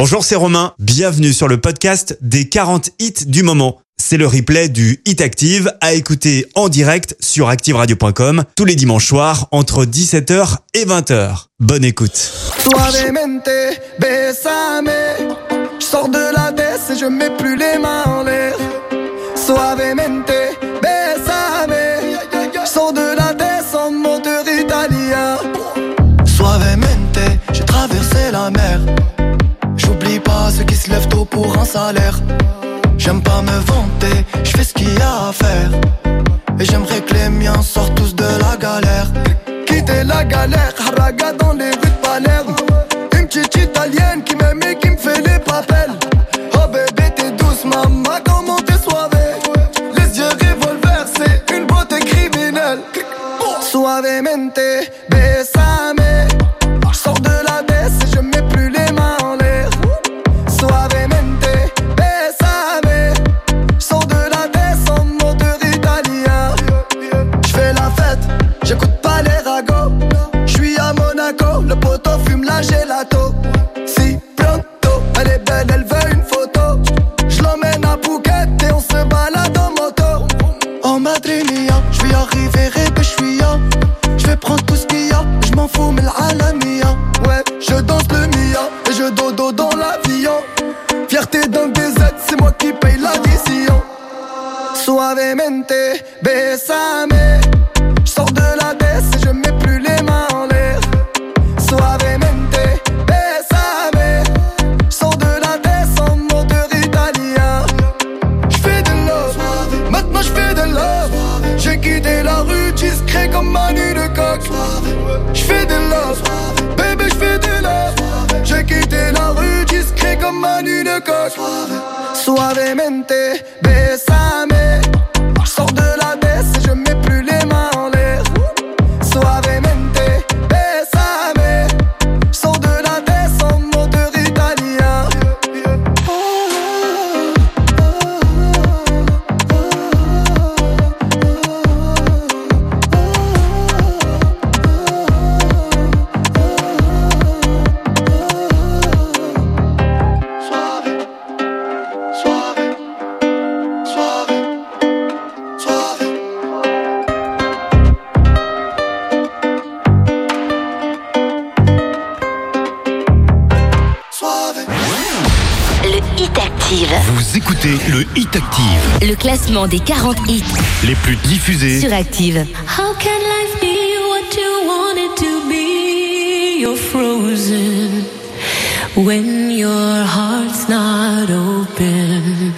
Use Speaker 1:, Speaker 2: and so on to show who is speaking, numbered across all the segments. Speaker 1: Bonjour, c'est Romain. Bienvenue sur le podcast des 40 hits du moment. C'est le replay du Hit Active à écouter en direct sur activeradio.com tous les dimanches soirs entre 17h et 20h. Bonne écoute. Je sors de la baisse et je mets plus les mains en l'air.
Speaker 2: ceux qui se lèvent tôt pour un salaire. J'aime pas me vanter, je fais ce qu'il y a à faire. Et j'aimerais que les miens sortent tous de la galère. Quitter la galère, haraga dans les rues de Palerme. Une petite italienne qui m'aime et qui me fait les papels. Oh bébé, t'es douce, maman, comment t'es soivée. Les yeux revolvers c'est une beauté criminelle. Suavemente. mais Ouais, je danse le mia et je dodo dans l'avion Fierté Fierté d'un DZ, c'est moi qui paye la décision. Suavemente, besame. manu de coche Suavemente, besame
Speaker 1: Hit Active.
Speaker 3: Le classement des 40 hits
Speaker 1: les plus diffusés
Speaker 3: sur Active. How can life be what you want it to be? You're frozen when your heart's not open.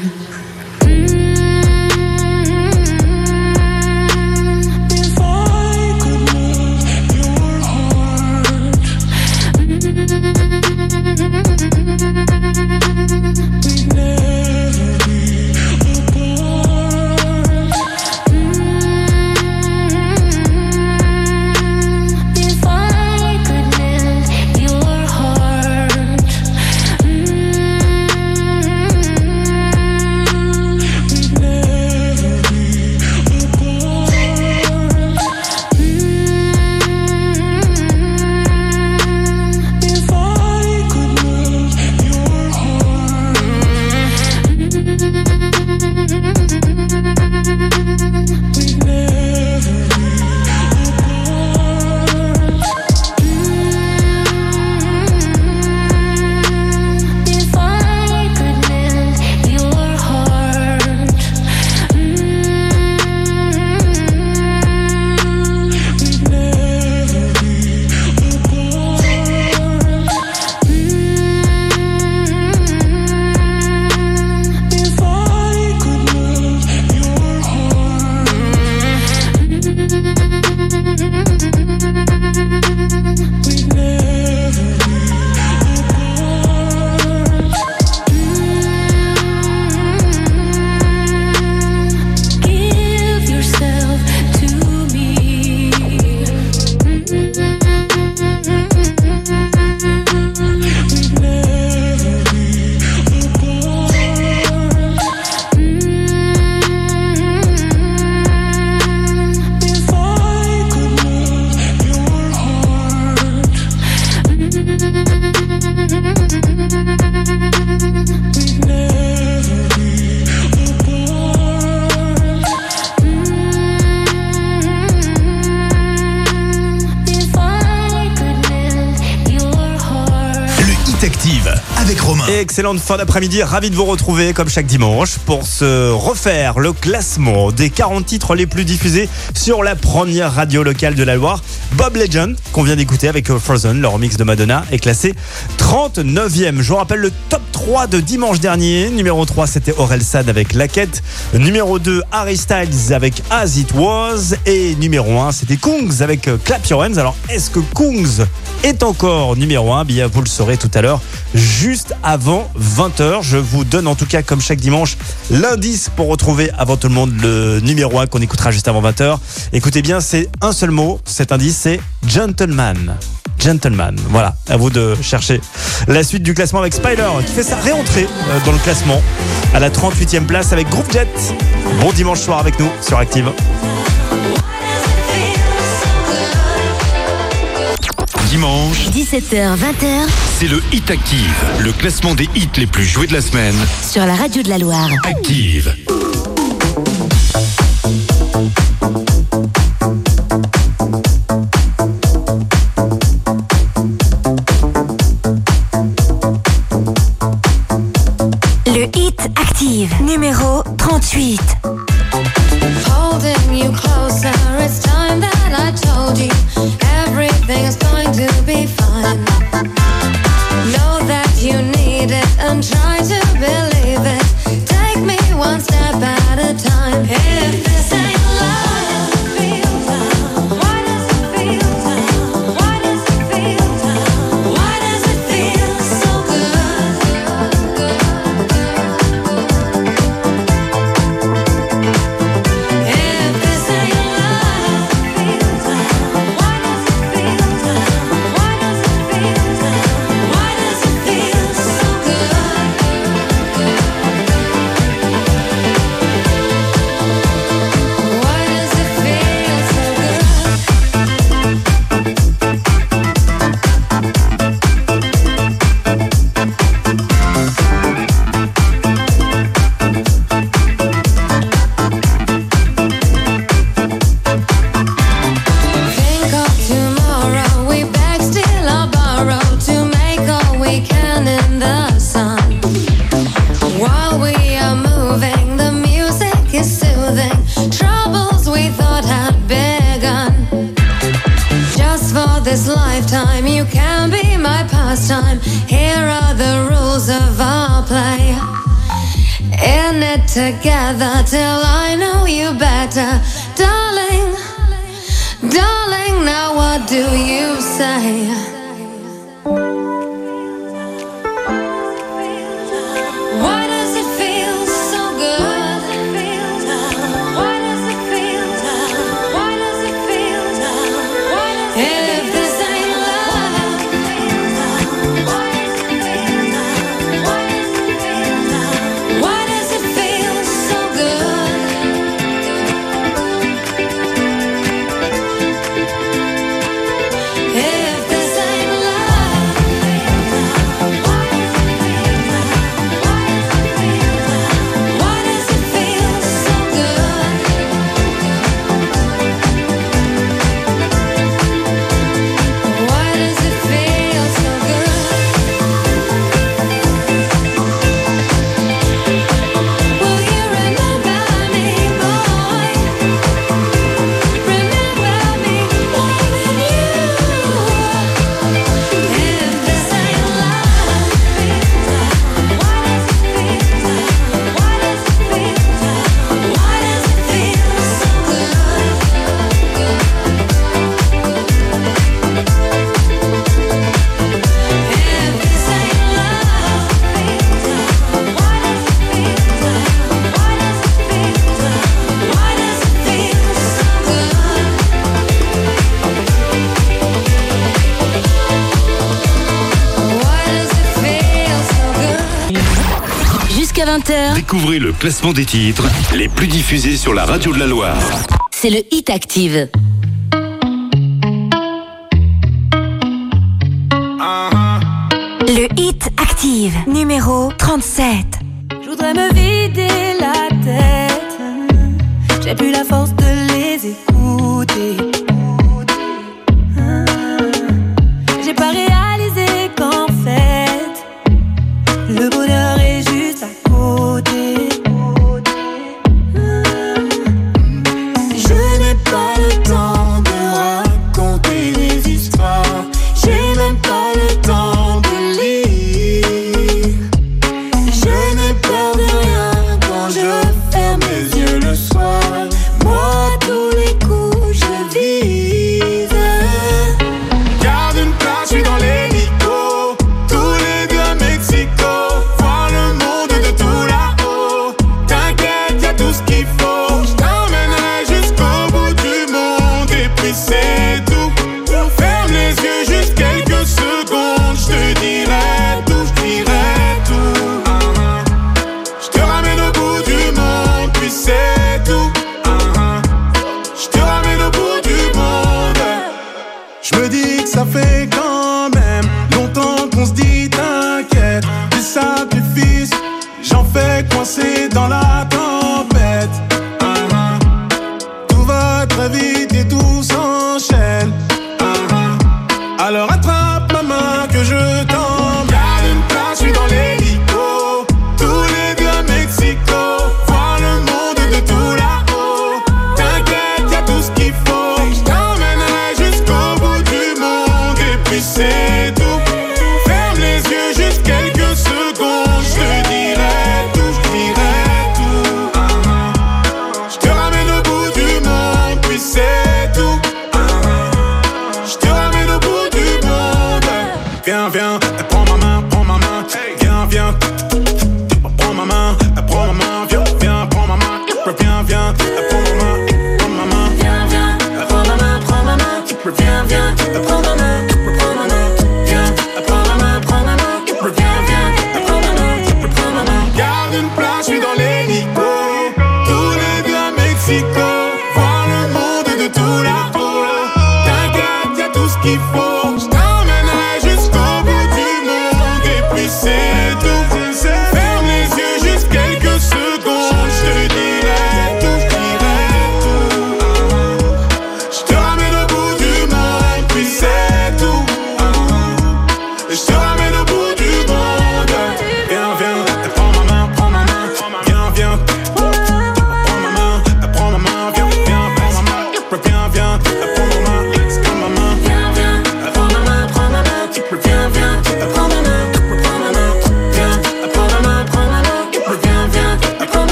Speaker 1: excellente fin d'après-midi. Ravi de vous retrouver comme chaque dimanche pour se refaire le classement des 40 titres les plus diffusés sur la première radio locale de la Loire. Bob Legend, qu'on vient d'écouter avec euh, Frozen, leur mix de Madonna, est classé 39e. Je vous rappelle le top 3 de dimanche dernier. Numéro 3, c'était Aurel San avec La Quête. Numéro 2, Harry Styles avec As It Was. Et numéro 1, c'était Kungs avec euh, Clap Your Hands. Alors, est-ce que Kungs est encore numéro 1 Bien, vous le saurez tout à l'heure, juste avant 20h. Je vous donne en tout cas, comme chaque dimanche, l'indice pour retrouver avant tout le monde le numéro 1 qu'on écoutera juste avant 20h. Écoutez bien, c'est un seul mot. Cet indice, c'est Gentleman. Gentleman. Voilà, à vous de chercher la suite du classement avec Spider qui fait sa réentrée euh, dans le classement à la 38e place avec Groupe Jet. Bon dimanche soir avec nous sur Active. Dimanche,
Speaker 3: 17h-20h,
Speaker 1: c'est le Hit Active, le classement des hits les plus joués de la semaine
Speaker 3: sur la radio de la Loire.
Speaker 1: Active. Découvrez le classement des titres les plus diffusés sur la radio de la Loire.
Speaker 3: C'est le Hit Active. Le Hit Active, numéro 37.
Speaker 4: Je voudrais me vider la tête. J'ai plus la force de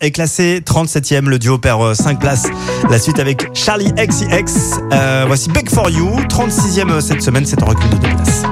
Speaker 1: est classé 37e. Le duo perd 5 euh, places. La suite avec Charlie XCX. Euh, voici Back for You, 36e euh, cette semaine. C'est en recul de 2 places.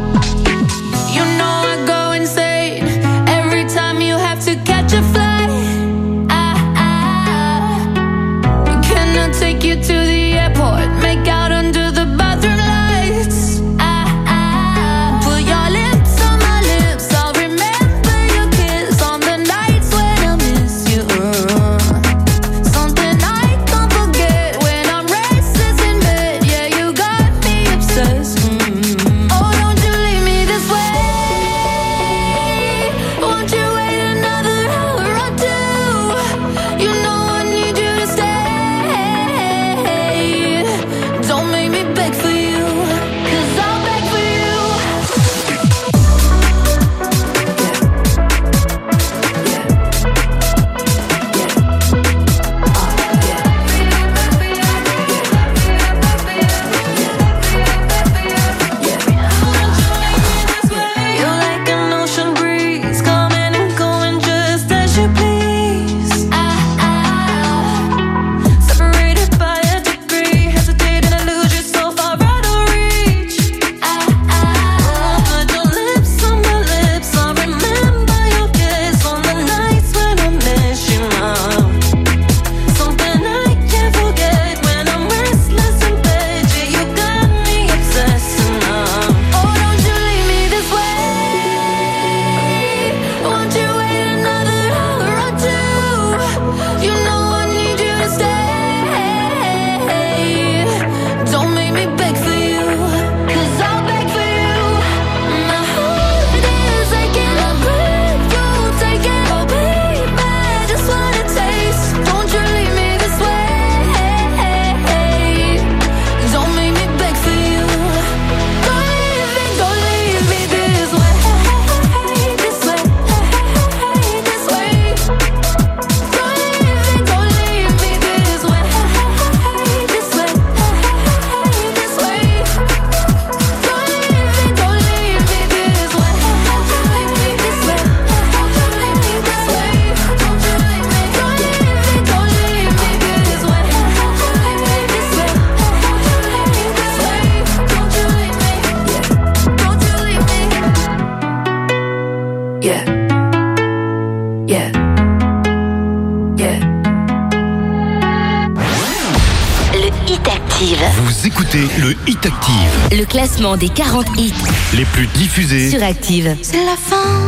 Speaker 3: des 40 hits
Speaker 1: les plus diffusés
Speaker 3: sur
Speaker 5: Active. C'est la fin.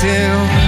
Speaker 3: till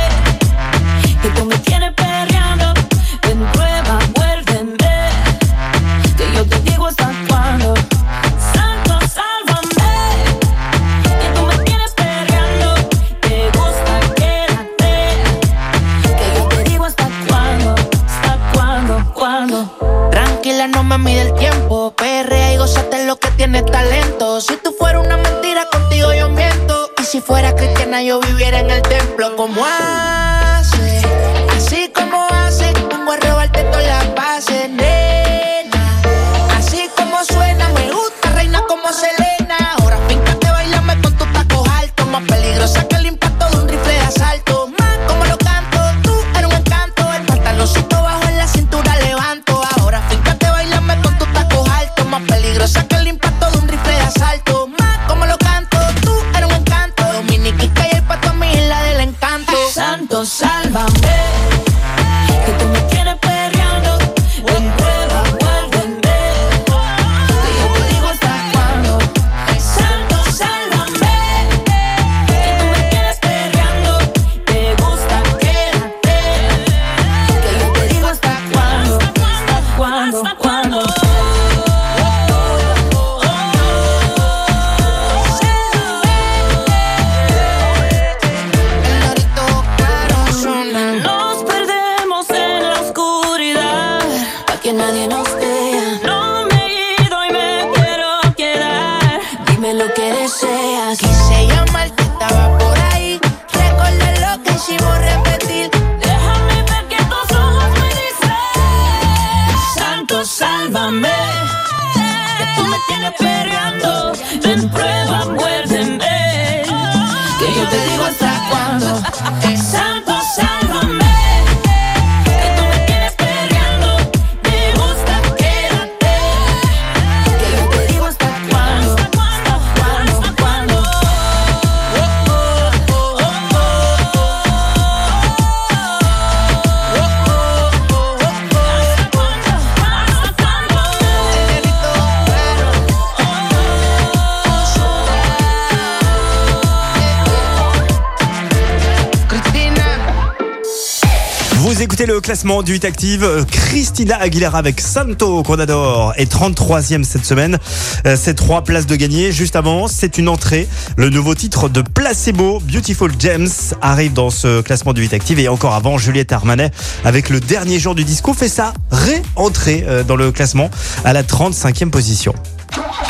Speaker 1: classement du 8 Active. Euh, Christina Aguilera avec Santo qu'on adore est 33e cette semaine. Euh, c'est trois places de gagner. Juste avant, c'est une entrée. Le nouveau titre de Placebo, Beautiful Gems, arrive dans ce classement du 8 Active. Et encore avant, Juliette Armanet avec le dernier jour du disco fait sa réentrée euh, dans le classement à la 35e position.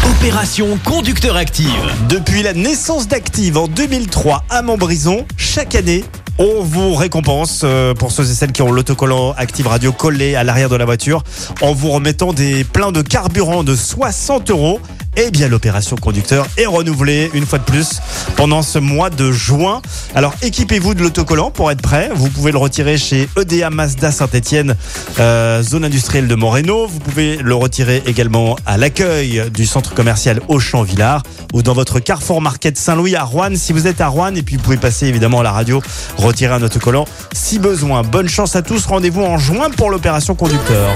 Speaker 1: Opération Conducteur Active. Depuis la naissance d'Active en 2003 à Montbrison, chaque année, on vous récompense euh, pour ceux et celles qui ont l'autocollant Active Radio collé à l'arrière de la voiture en vous remettant des pleins de carburant de 60 euros et eh bien l'opération conducteur est renouvelée une fois de plus pendant ce mois de juin. Alors équipez-vous de l'autocollant pour être prêt. Vous pouvez le retirer chez EDA Mazda Saint-Etienne, euh, zone industrielle de Moreno. Vous pouvez le retirer également à l'accueil du centre commercial Auchan-Villard ou dans votre Carrefour Market Saint-Louis à Rouen si vous êtes à Rouen. Et puis vous pouvez passer évidemment à la radio, retirer un autocollant si besoin. Bonne chance à tous. Rendez-vous en juin pour l'opération conducteur.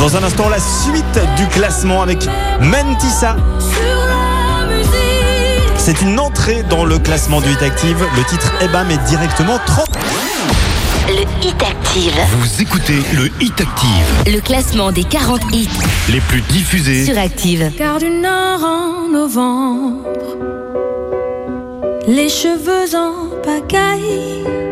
Speaker 1: Dans un instant, la suite du classement avec Mentissa. C'est une entrée dans le classement du Hit Active. Le titre Ebam eh ben, est directement 30.
Speaker 3: Le Hit Active.
Speaker 1: Vous écoutez le Hit Active.
Speaker 3: Le classement des 40 hits.
Speaker 1: Les plus diffusés.
Speaker 3: Sur Active.
Speaker 6: Car du Nord en novembre, les cheveux en pagaille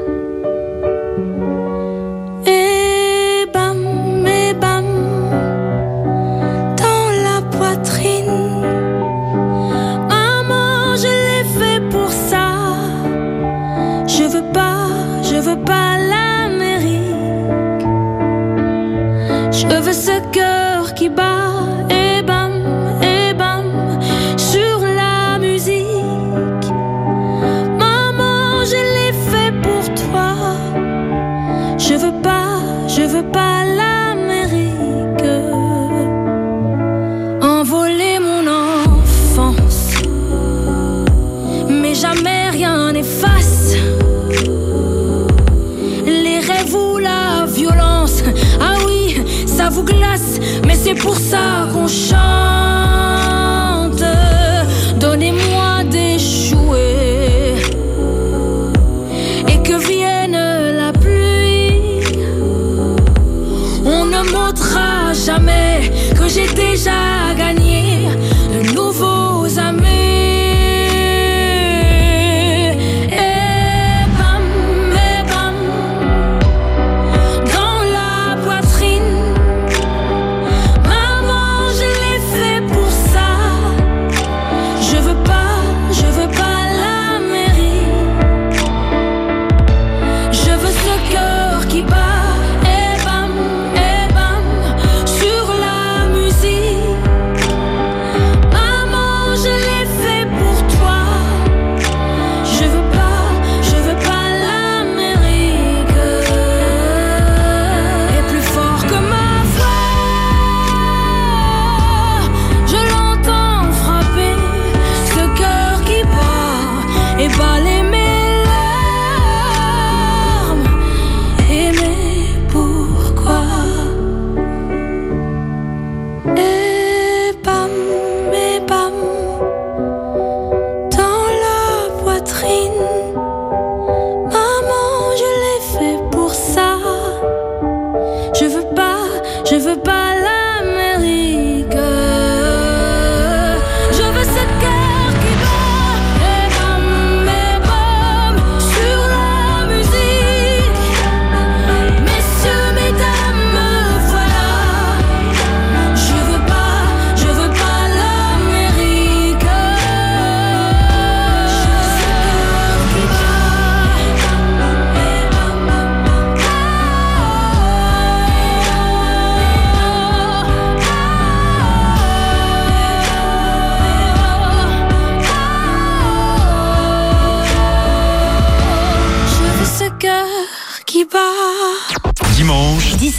Speaker 6: c'est pour ça qu'on chante.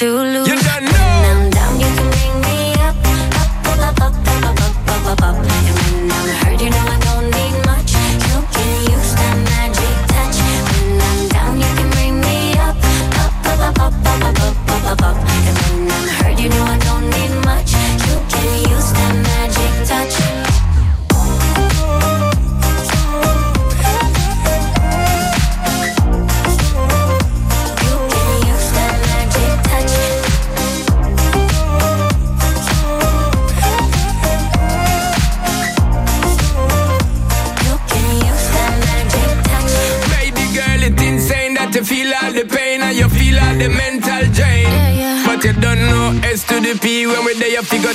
Speaker 7: to lose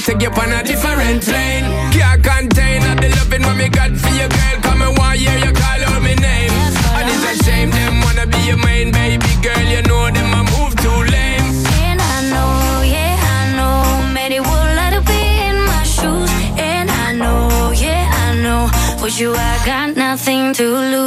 Speaker 8: take you on a different plane. Can't contain all the loving what me got for you, girl. Come and why hear you call out my name. And it's a shame them wanna be your main baby girl. You know them a move too lame. And I know, yeah, I know, many would like to be in my shoes. And I know, yeah, I know, for you I got nothing to lose.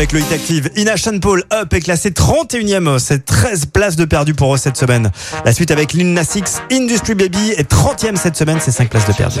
Speaker 8: avec le Hit Active. Inashan Paul Up est classé 31e. C'est 13 places de perdu pour eux cette semaine. La suite avec Lil Nas Industry Baby est 30e cette semaine. C'est 5 places de perdu.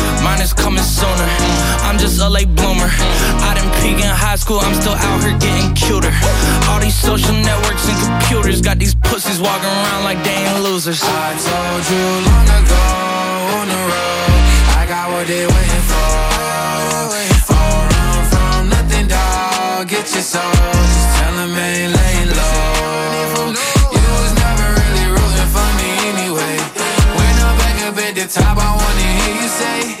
Speaker 9: Mine is coming sooner. I'm just a late bloomer. I didn't peak in high school, I'm still out here getting cuter. All these social networks and computers got these pussies walking around like they ain't losers. I told you long ago on the road, I got what they waiting for. All run from nothing, dog. Get your soul. Just tell them ain't laying low. You was never really rooting for me anyway. When I'm back up at the top, I wanna hear you say.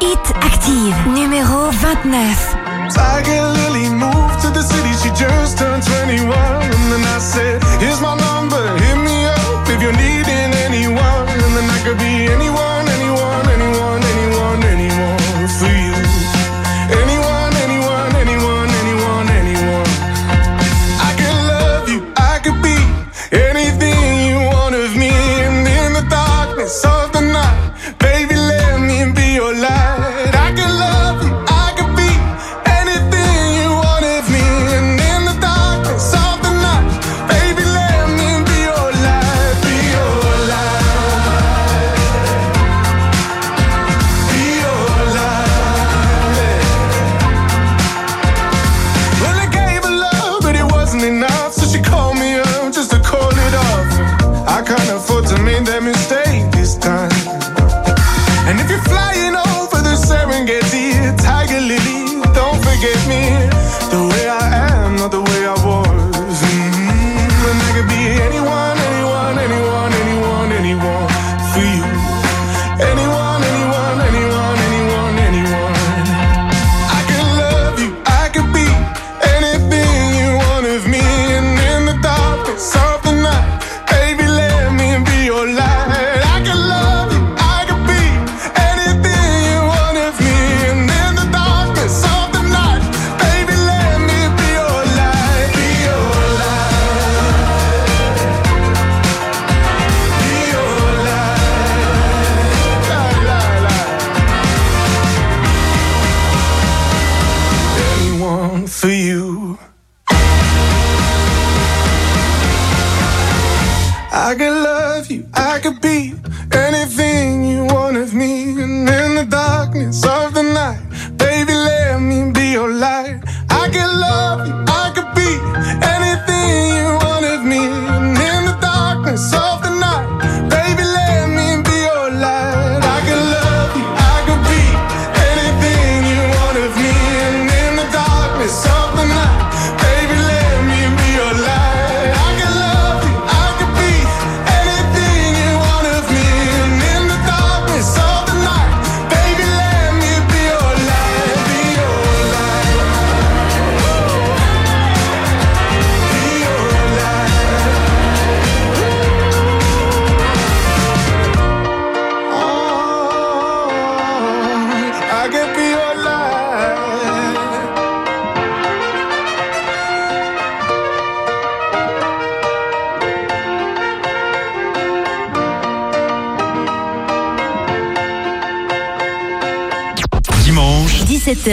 Speaker 10: hit active numéro 29. Lily moved to the city, she just turned 21. And then I said, Here's my number, hit me up if you're needing anyone. And then I could be anyone.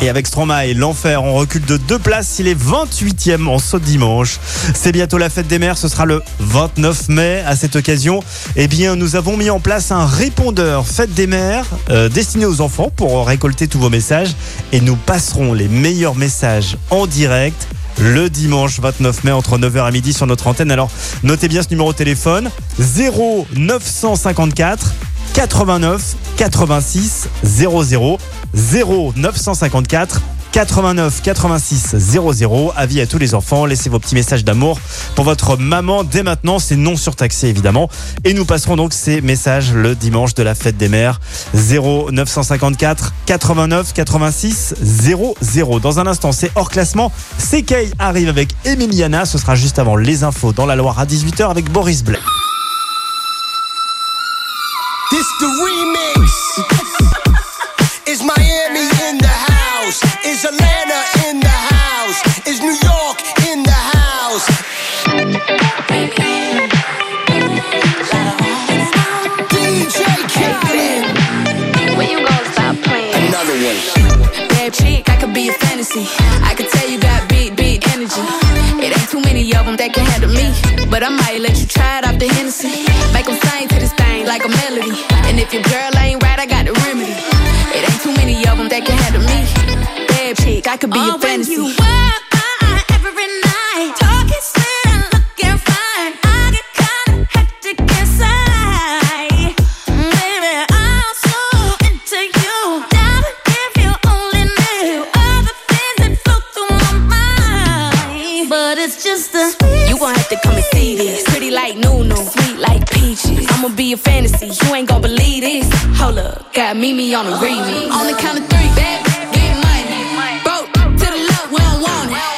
Speaker 9: Et avec et l'enfer, on recule de deux places. Il est 28e en saute dimanche. C'est bientôt la fête des mères. Ce sera le 29 mai. À cette occasion, eh bien, nous avons mis en place un répondeur fête des mères euh, destiné aux enfants pour récolter tous vos messages. Et nous passerons les meilleurs messages en direct le dimanche 29 mai entre 9h et midi sur notre antenne. Alors notez bien ce numéro de téléphone 0954... 89 86 00 0 954 89 86 00. Avis à tous les enfants, laissez vos petits messages d'amour pour votre maman dès maintenant. C'est non surtaxé évidemment. Et nous passerons donc ces messages le dimanche de la fête des mères. 0 954 89 86 00. Dans un instant, c'est hors classement. CK arrive avec Emiliana. Ce sera juste avant les infos dans la Loire à 18h avec Boris Blais. The remix is Miami in the house. Is Atlanta in the house? Is New York in the house? DJ Khaled. When you gonna stop playing? Another one. Bad chick, I could be a fantasy. I could tell you got big, big energy. It ain't too many of them that can handle me. But I might let you try it off the Hennessy. Make them sing to this thing like a melody and if your girl ain't right, I got the remedy. It ain't too many of them that can handle me. Bad chick, I could be a your fantasy. Oh, when you walk have to come and see this. Pretty like Nunu, sweet like peaches. I'ma be a fantasy, you ain't gon' believe this. Hold up, got Mimi on the remix. On the count of three, bad, get money. Broke to the love, we don't want it.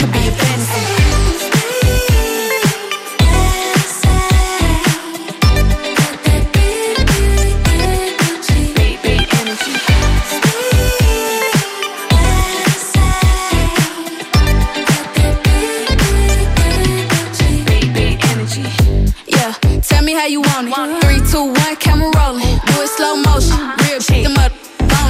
Speaker 11: you want it. Three, two, one, camera rolling. Do it slow motion. Real shit, them up.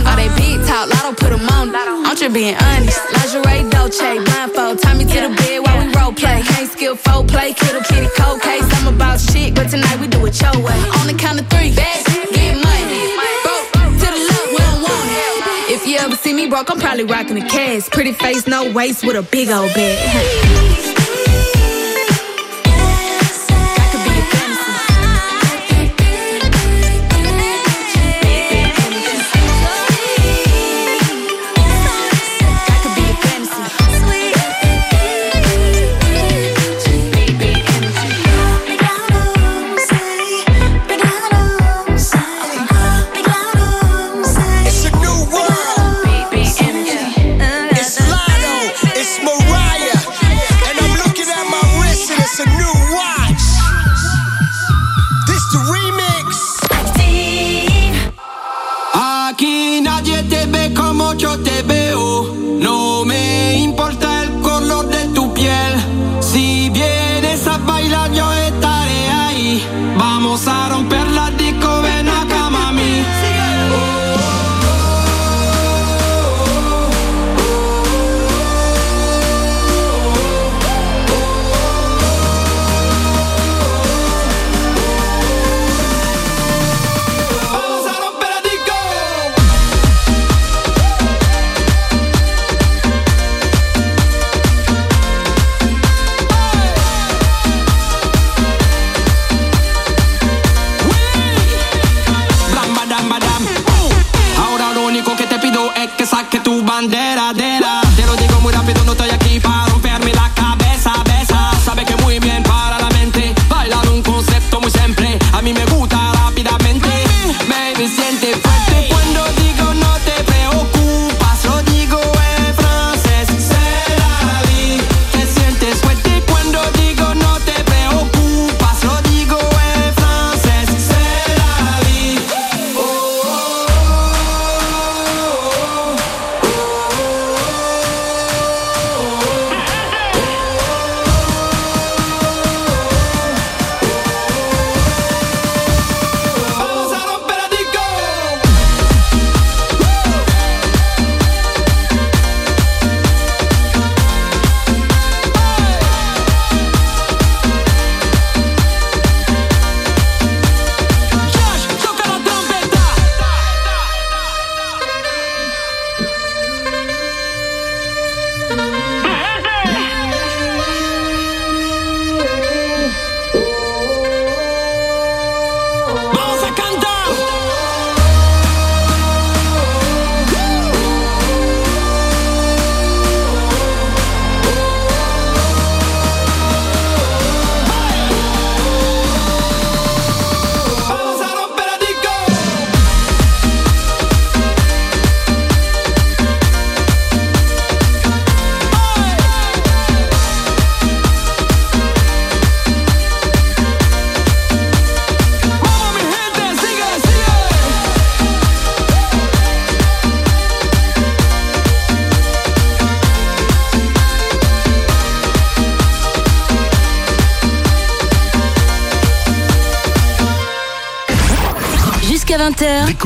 Speaker 11: All they big talk, don't put them on. I'm just being honest. Lingerie, Dolce, blindfold. Tie me to the bed while we role play. Can't skill, full play, kiddo, kitty, cold case. I'm about shit, but tonight we do it your way. On the count of three, back, get money. to the left, we don't want it. If you ever see me broke, I'm probably rocking a cast. Pretty face, no waist, with a big old bag.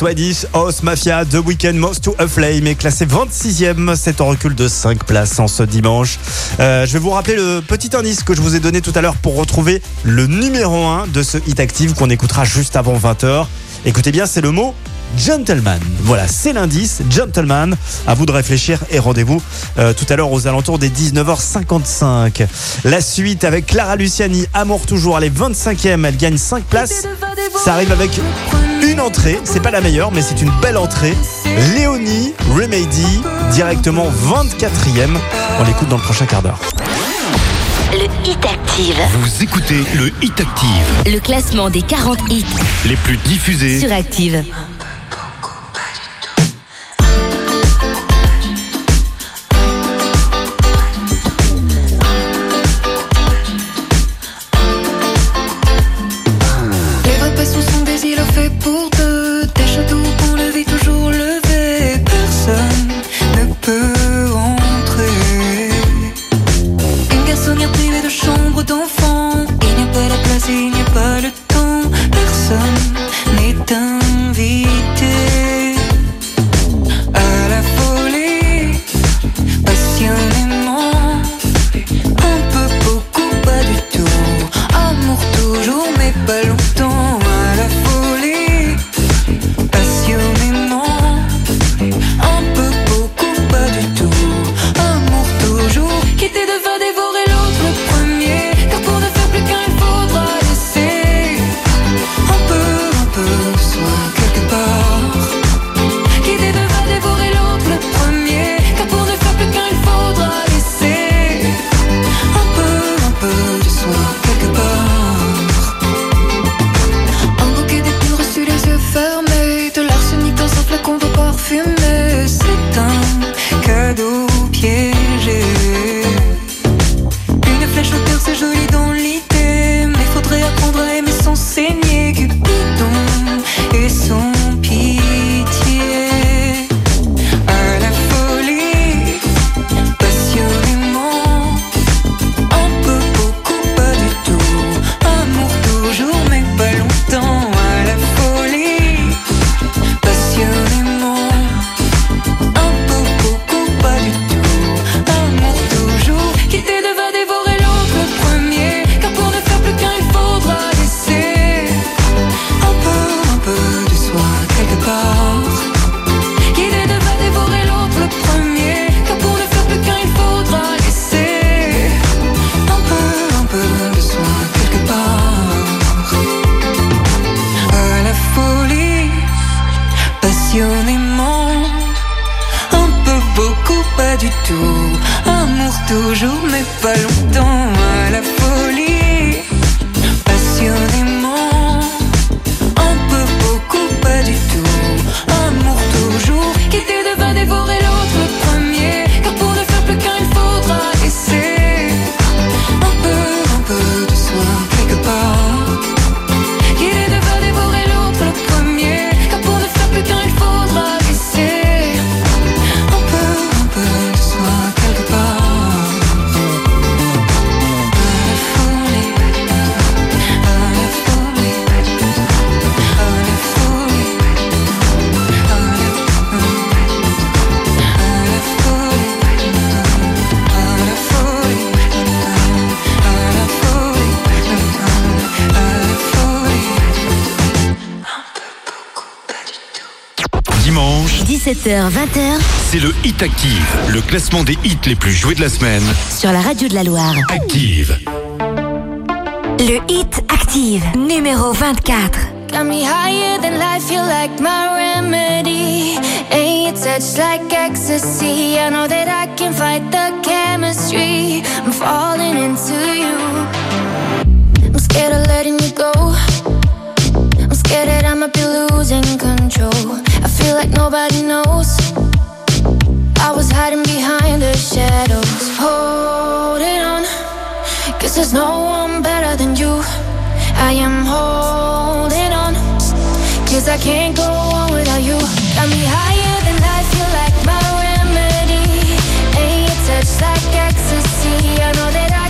Speaker 9: Swedish House Mafia, The Weekend, Most to a Flame est classé 26e. C'est en recul de 5 places en ce dimanche. Euh, je vais vous rappeler le petit indice que je vous ai donné tout à l'heure pour retrouver le numéro 1 de ce hit active qu'on écoutera juste avant 20h. Écoutez bien, c'est le mot Gentleman. Voilà, c'est l'indice, Gentleman. À vous de réfléchir et rendez-vous euh, tout à l'heure aux alentours des 19h55. La suite avec Clara Luciani, Amour toujours, elle est 25e, elle gagne 5 places. Ça arrive avec une entrée, c'est pas la meilleure, mais c'est une belle entrée. Léonie Remedy, directement 24e. On l'écoute dans le prochain quart d'heure.
Speaker 12: Le Hit Active.
Speaker 13: Vous écoutez le Hit Active.
Speaker 12: Le classement des 40 hits les plus diffusés sur Active.
Speaker 14: Jour mais pas longtemps.
Speaker 13: 20h. C'est le Hit Active, le classement des hits les plus joués de la semaine.
Speaker 12: Sur la radio de la Loire.
Speaker 13: Active.
Speaker 12: Le Hit Active, numéro 24. Got me higher than life, you like my remedy. Ain't touch like ecstasy. I know that I can fight the chemistry. I'm falling into you. I'm scared of letting you go. I'm scared that I might be losing control. feel like nobody knows I was hiding behind the shadows Holding on Cause there's no one better than you I am holding on Cause I can't go on without you Got me higher than I feel like my remedy And your touch like ecstasy I know that I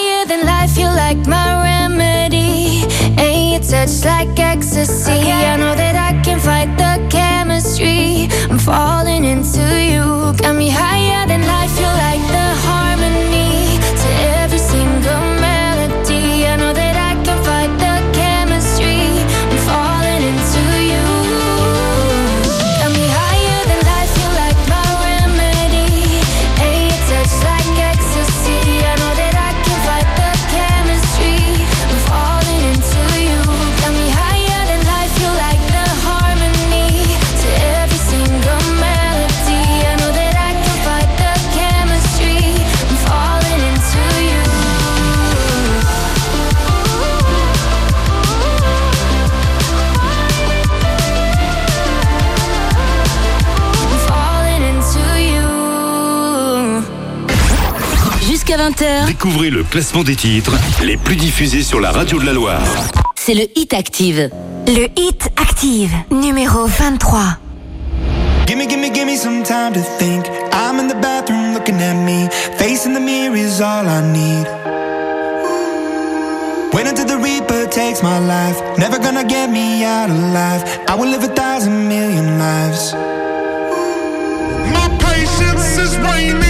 Speaker 12: touch like ecstasy I know that I can fight the chemistry I'm falling into you Got me higher jusqu'à 20h.
Speaker 13: Découvrez le classement des titres les plus diffusés sur la radio de la Loire.
Speaker 12: C'est le Hit Active. Le Hit Active, numéro 23. Gimme, gimme, gimme some time to think. I'm in the bathroom looking at me. Facing the mirror is all I need. Wait until the Reaper takes my life. Never gonna get me out of life. I will live a thousand million lives. My patience is waning.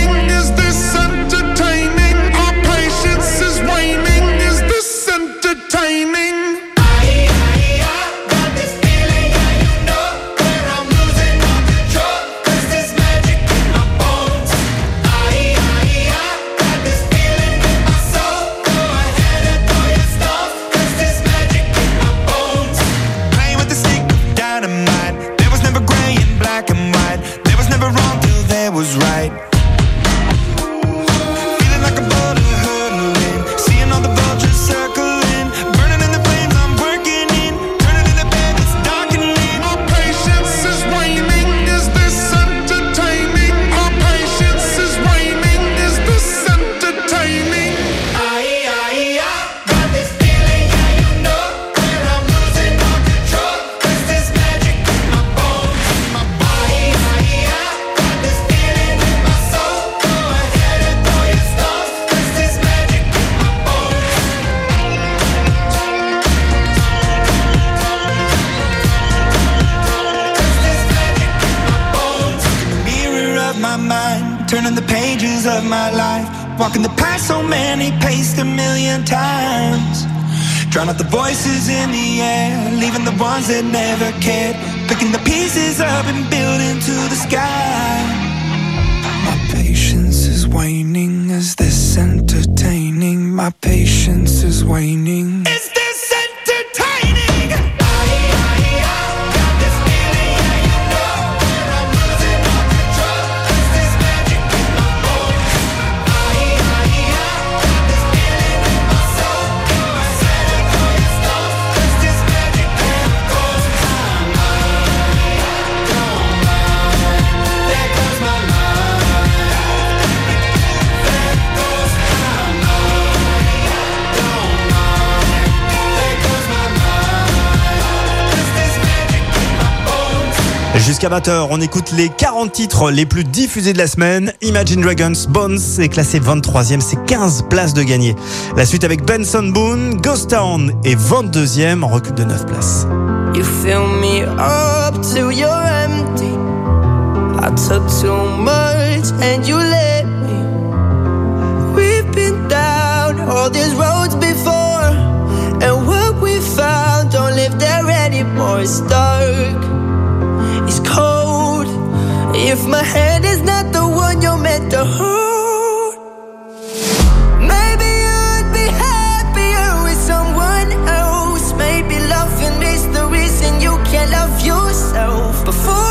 Speaker 9: on écoute les 40 titres les plus diffusés de la semaine. Imagine Dragons Bones est classé 23e, c'est 15 places de gagné. La suite avec Benson Boone, Ghost Town est 22e en recul de 9 places. You me up empty. and you me. down all these roads before. And what we found don't there If my hand is not the one you're meant to hold, maybe
Speaker 15: I'd be happier with someone else. Maybe loving is the reason you can't love yourself before.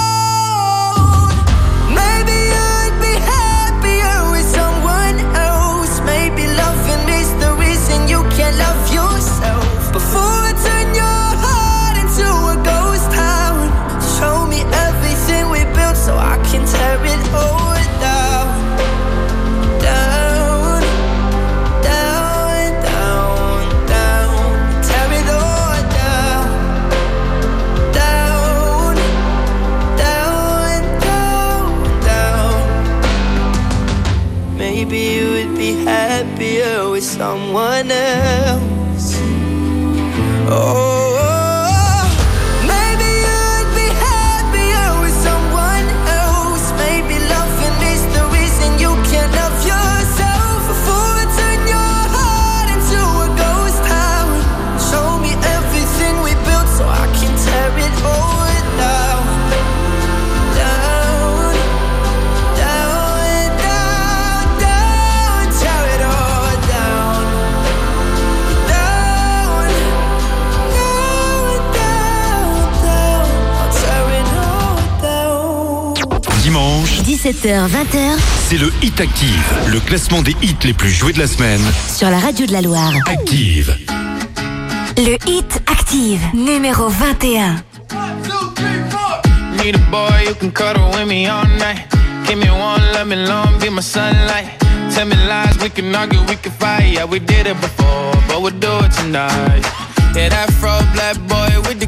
Speaker 13: dimanche, 17h-20h, c'est le Hit Active, le classement des hits les plus joués de la semaine.
Speaker 12: Sur la radio de la Loire.
Speaker 13: Active.
Speaker 12: Le Hit Active, numéro 21. Need a boy who can cuddle with me all night. Give me one, let me long, be my sunlight. Tell me lies, we can argue, we can fight. Yeah, we did it before, but we'll do it tonight. Yeah, that fro black boy with the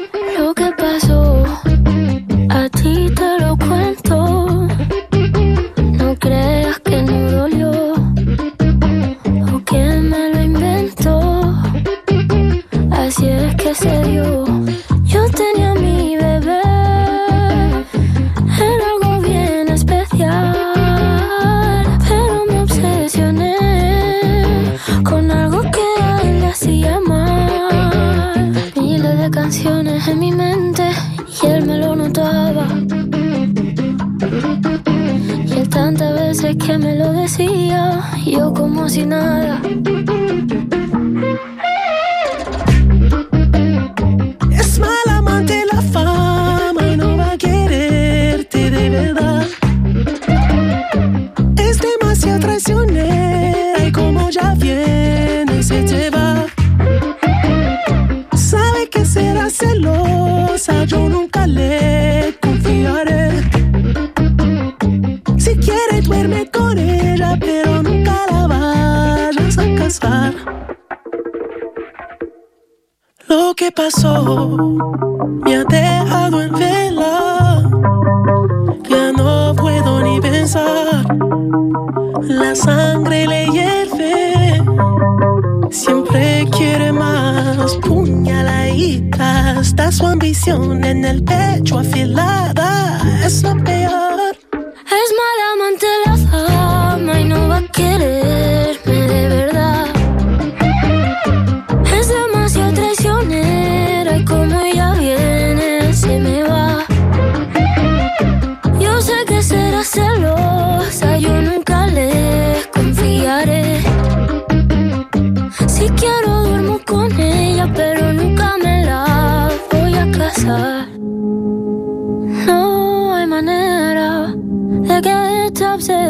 Speaker 12: si nada.
Speaker 16: relación en el pecho afilada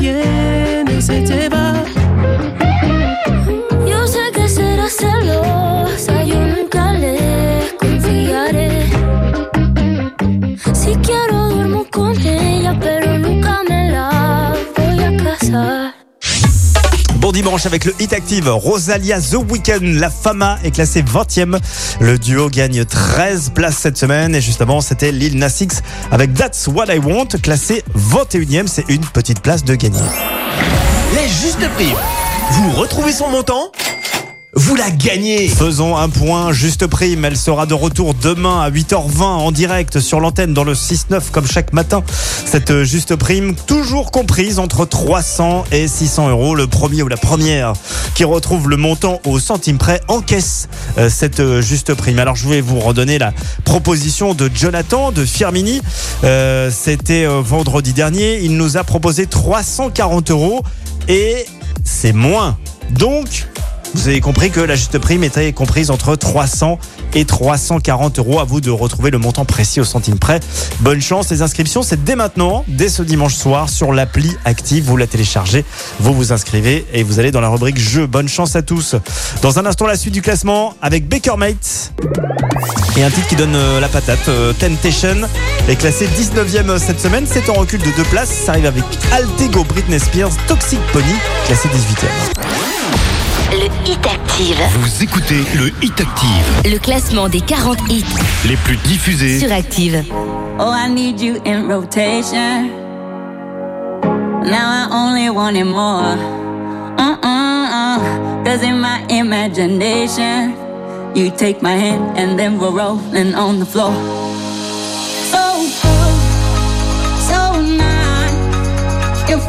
Speaker 16: viene y se te va.
Speaker 13: avec le hit active Rosalia The Weekend, La Fama est classée 20e. Le duo gagne 13 places cette semaine. Et justement c'était Lil Nas X avec That's What I Want, classé 21e. C'est une petite place de gagner.
Speaker 17: Les justes prix. Vous retrouvez son montant vous la gagnez.
Speaker 13: Faisons un point juste prime. Elle sera de retour demain à 8h20 en direct sur l'antenne dans le 6-9 comme chaque matin. Cette juste prime, toujours comprise entre 300 et 600 euros. Le premier ou la première qui retrouve le montant au centime près encaisse euh, cette juste prime. Alors je vais vous redonner la proposition de Jonathan de Firmini. Euh, c'était euh, vendredi dernier. Il nous a proposé 340 euros et c'est moins. Donc, vous avez compris que la juste prime était comprise entre 300 et 340 euros. À vous de retrouver le montant précis au centime près. Bonne chance, les inscriptions, c'est dès maintenant, dès ce dimanche soir, sur l'appli active. Vous la téléchargez, vous vous inscrivez et vous allez dans la rubrique jeu. Bonne chance à tous. Dans un instant, la suite du classement avec Baker Mate. Et un titre qui donne euh, la patate, euh, Temptation, est classé 19e cette semaine. C'est en recul de deux places. Ça arrive avec Altego Britney Spears, Toxic Pony, classé 18e.
Speaker 18: Le Hit Active.
Speaker 13: Vous écoutez le Hit Active.
Speaker 18: Le classement des 40 hits
Speaker 13: les plus diffusés
Speaker 18: sur Active. Oh, I need you in rotation. Now I only want it more. Uh-uh. -uh. Cause in my imagination, you take my hand and then we're rolling on the floor. So cool, so nice. You're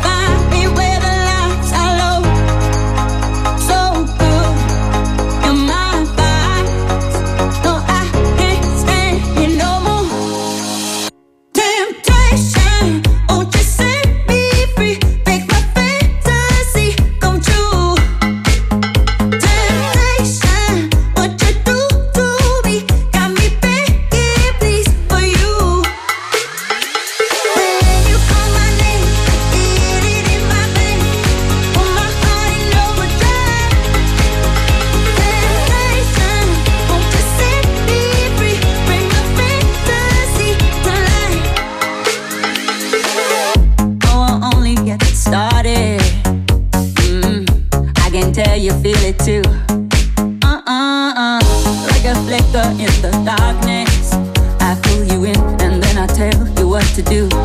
Speaker 18: to do.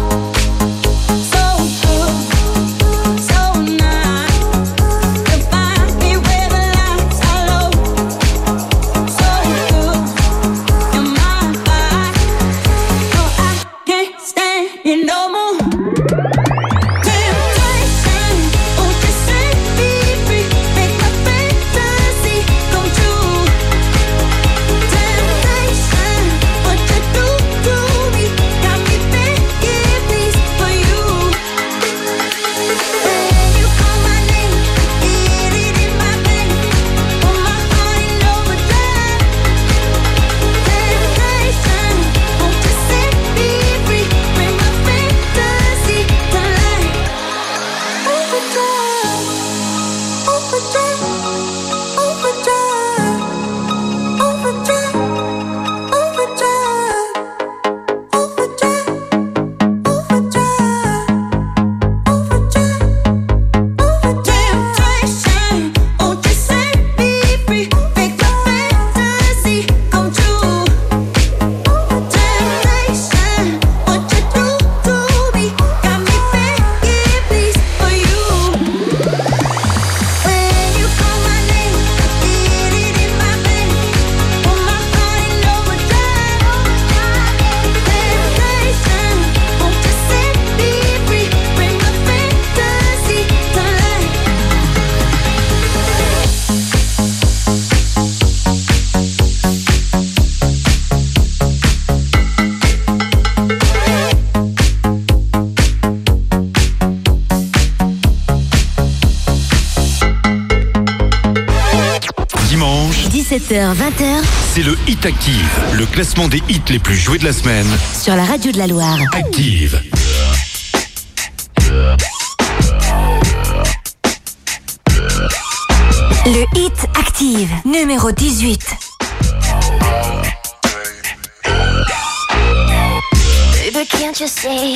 Speaker 13: classement des hits les plus joués de la semaine.
Speaker 18: Sur la radio de la Loire.
Speaker 13: Active.
Speaker 12: Le hit active, numéro 18. Baby, can't you see?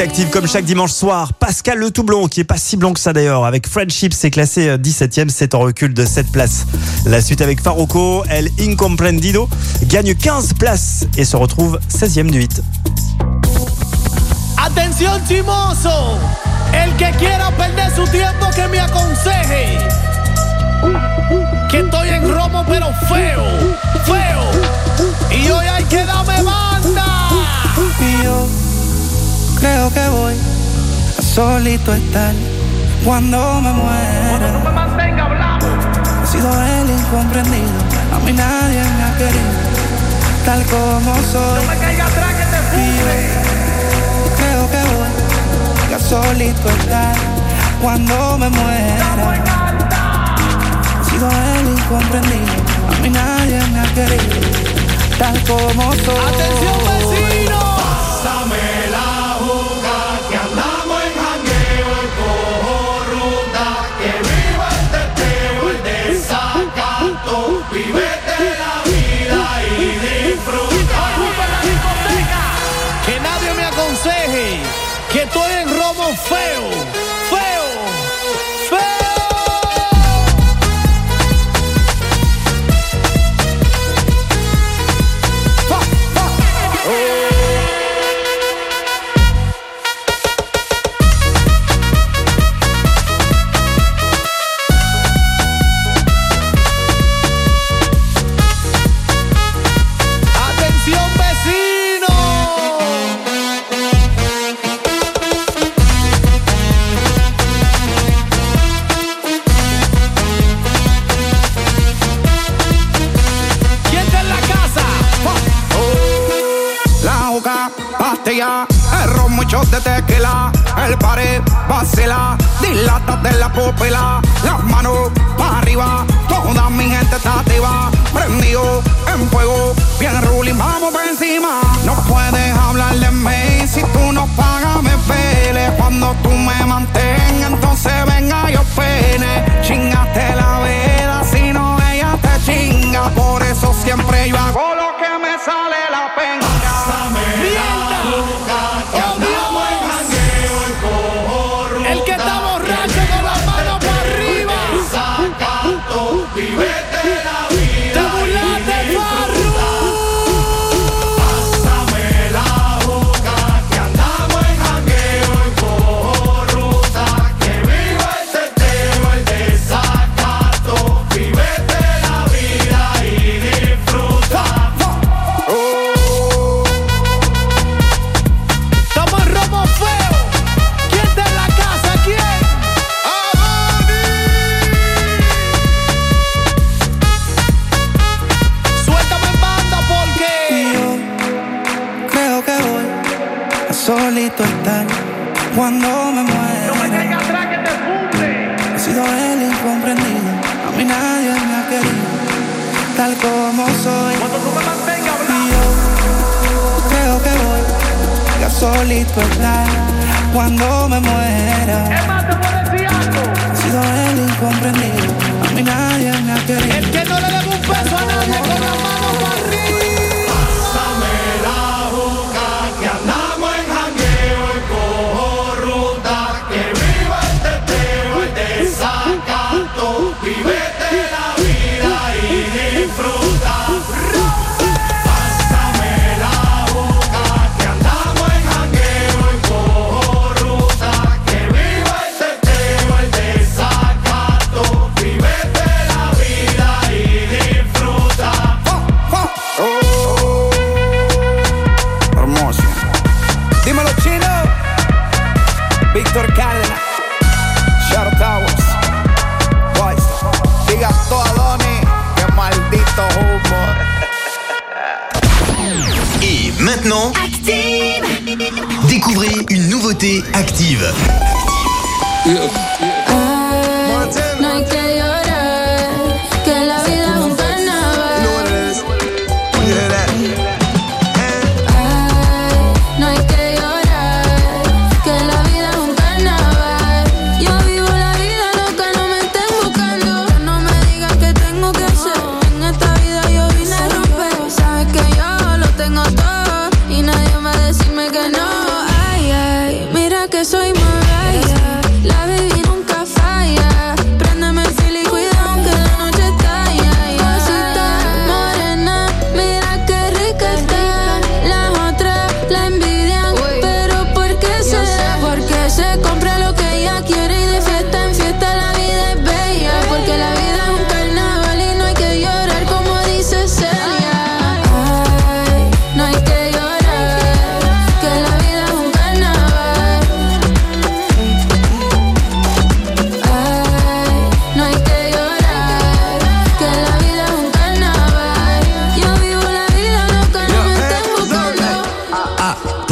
Speaker 13: Active comme chaque dimanche soir. Pascal Le Toublon, qui est pas si blanc que ça d'ailleurs, avec Friendship, c'est classé 17ème, euh, c'est en recul de 7 places. La suite avec elle El Incomprendido, gagne 15 places et se retrouve 16ème du 8.
Speaker 19: Attention chimoso, el que quiera perder su que me feo, feo. Y hoy hay que
Speaker 20: creo que voy a solito estar cuando me muera. No me mantenga hablando. He sido el incomprendido, a mí nadie me ha querido, tal como soy. No me caiga atrás que te yo, creo que voy a solito estar cuando
Speaker 19: me
Speaker 20: muera. He sido el incomprendido, a mí nadie me ha querido, tal como soy.
Speaker 19: Atención vecino.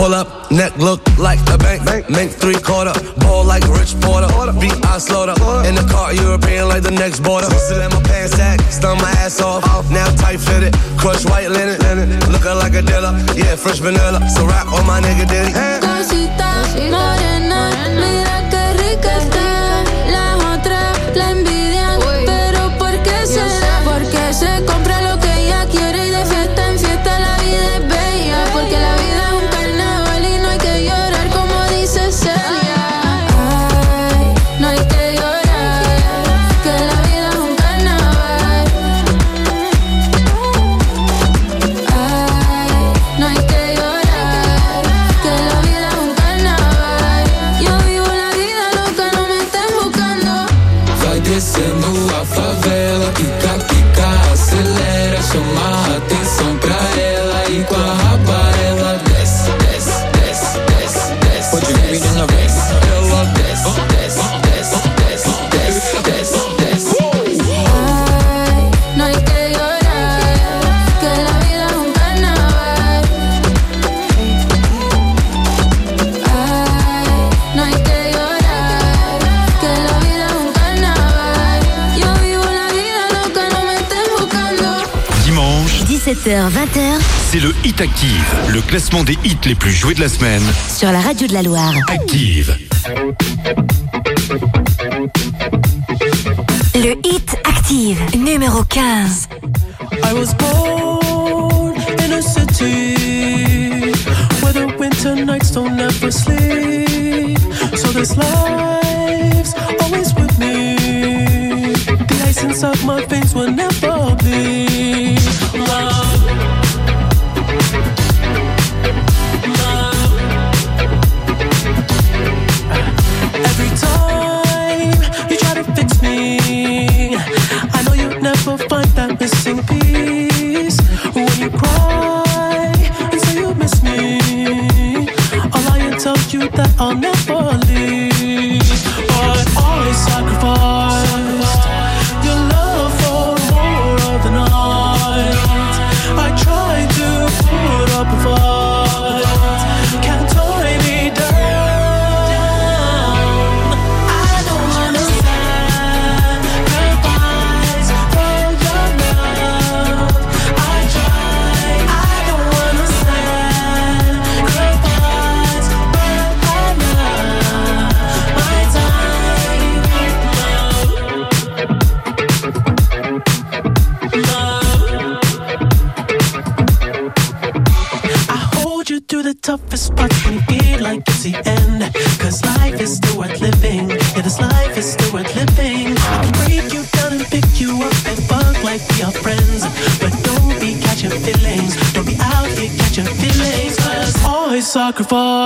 Speaker 21: Pull up, neck look like a bank. bank. Make three quarter, ball like Rich Porter. Beat I slaughter. In the car, European like the next border. Sit in my pants sack, stun my ass off. off. Now tight fitted, crush white linen. linen. Looking like a dealer, yeah, fresh vanilla. So rap on my nigga Diddy. Cosita morena, mira que rica está. La otra, la envidia.
Speaker 13: le Hit Active, le classement des hits les plus joués de la semaine.
Speaker 18: Sur la radio de la Loire.
Speaker 13: Active.
Speaker 12: Le Hit Active, numéro 15. I was born in a city where the winter nights don't ever sleep. So this life's always with me. The license of my face will never. missing piece. When you cry and say you miss me, all I told you that I'll never leave.
Speaker 13: apocryphal.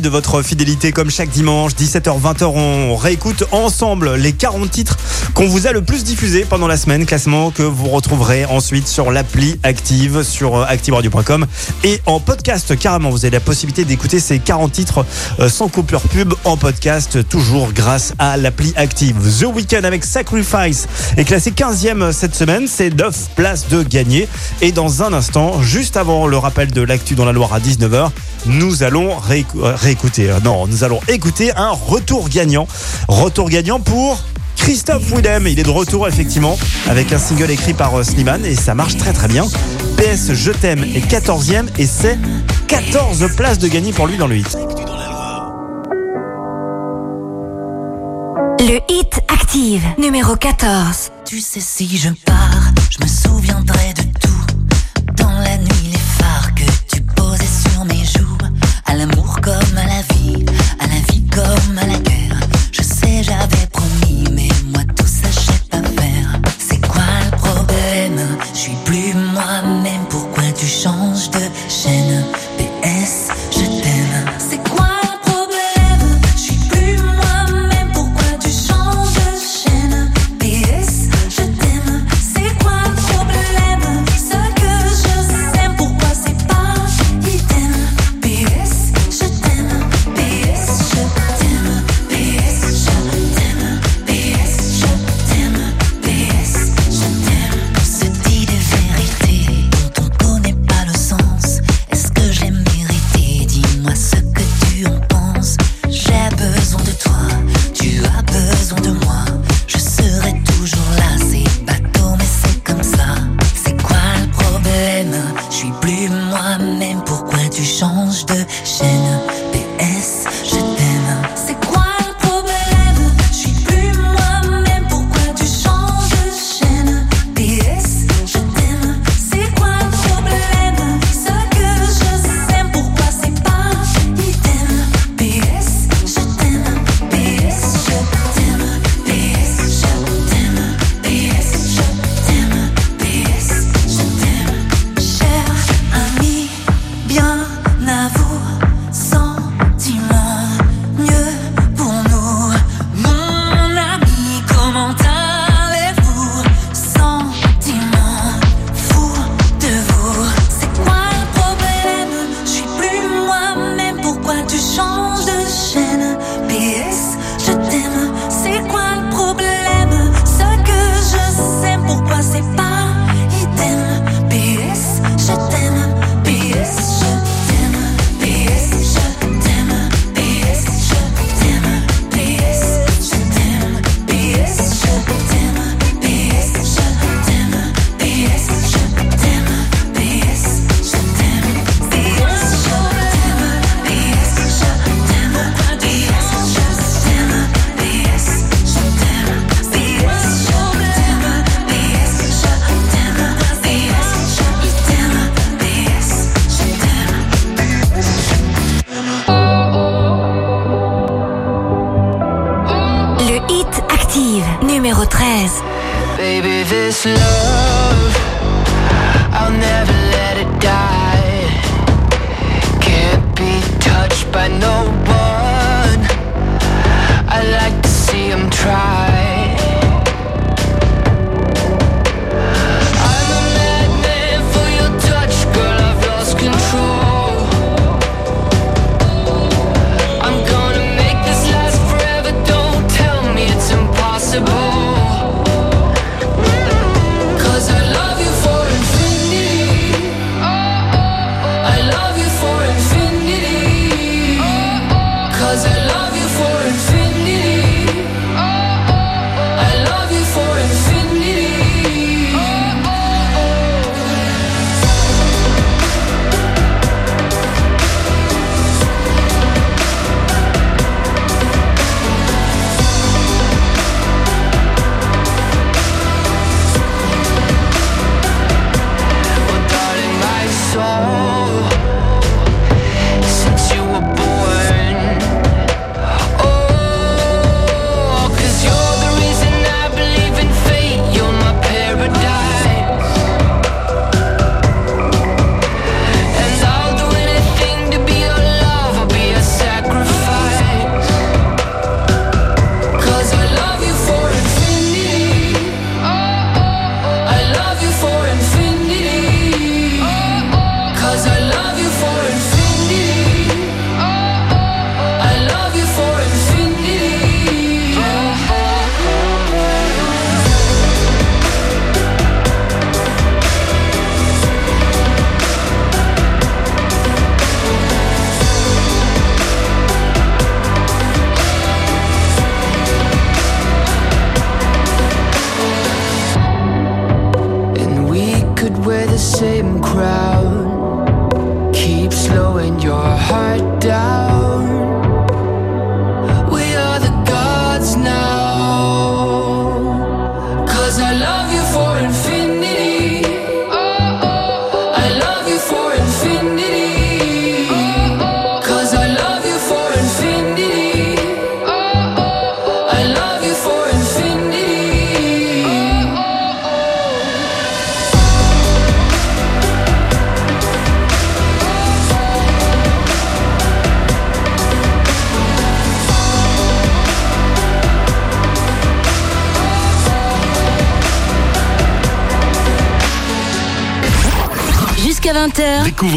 Speaker 13: de votre fidélité. Comme chaque dimanche, 17h-20h, on réécoute ensemble les 40 titres qu'on vous a le plus diffusé pendant la semaine. Classement que vous retrouverez ensuite sur l'appli Active, sur euh, activeradio.com et en podcast carrément. Vous avez la possibilité d'écouter ces 40 titres euh, sans coupure pub en podcast, toujours grâce à l'appli Active. The Weekend avec Sacrifice est classé 15e euh, cette semaine. C'est 9 places de gagner. Et dans un instant, juste avant le rappel de l'actu dans la Loire à 19h, nous allons réécouter, non, nous allons écouter un retour gagnant. Retour gagnant pour Christophe Willem. Il est de retour effectivement avec un single écrit par euh, Sliman et ça marche très très bien. PS Je t'aime est 14e et c'est 14 places de gagner pour lui dans le
Speaker 22: hit. Le hit active numéro 14.
Speaker 23: Tu sais si je pars, je me souviendrai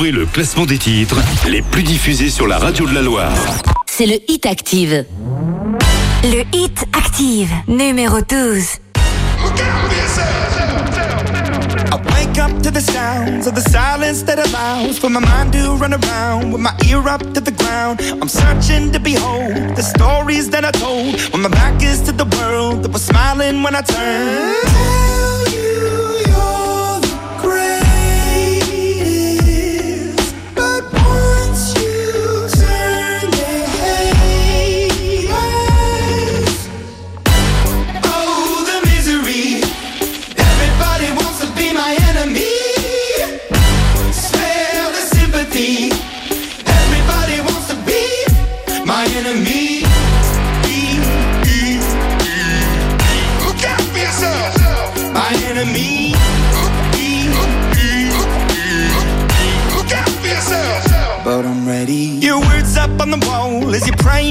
Speaker 13: Découvrez le classement des titres les plus diffusés sur la radio de la Loire.
Speaker 22: C'est le Hit Active. Le Hit Active, numéro 12. wake up to the sounds of the silence that allows for my mind to run around with my ear up to the ground. I'm searching to behold the stories that I told when my back is to the world that was smiling when I turned.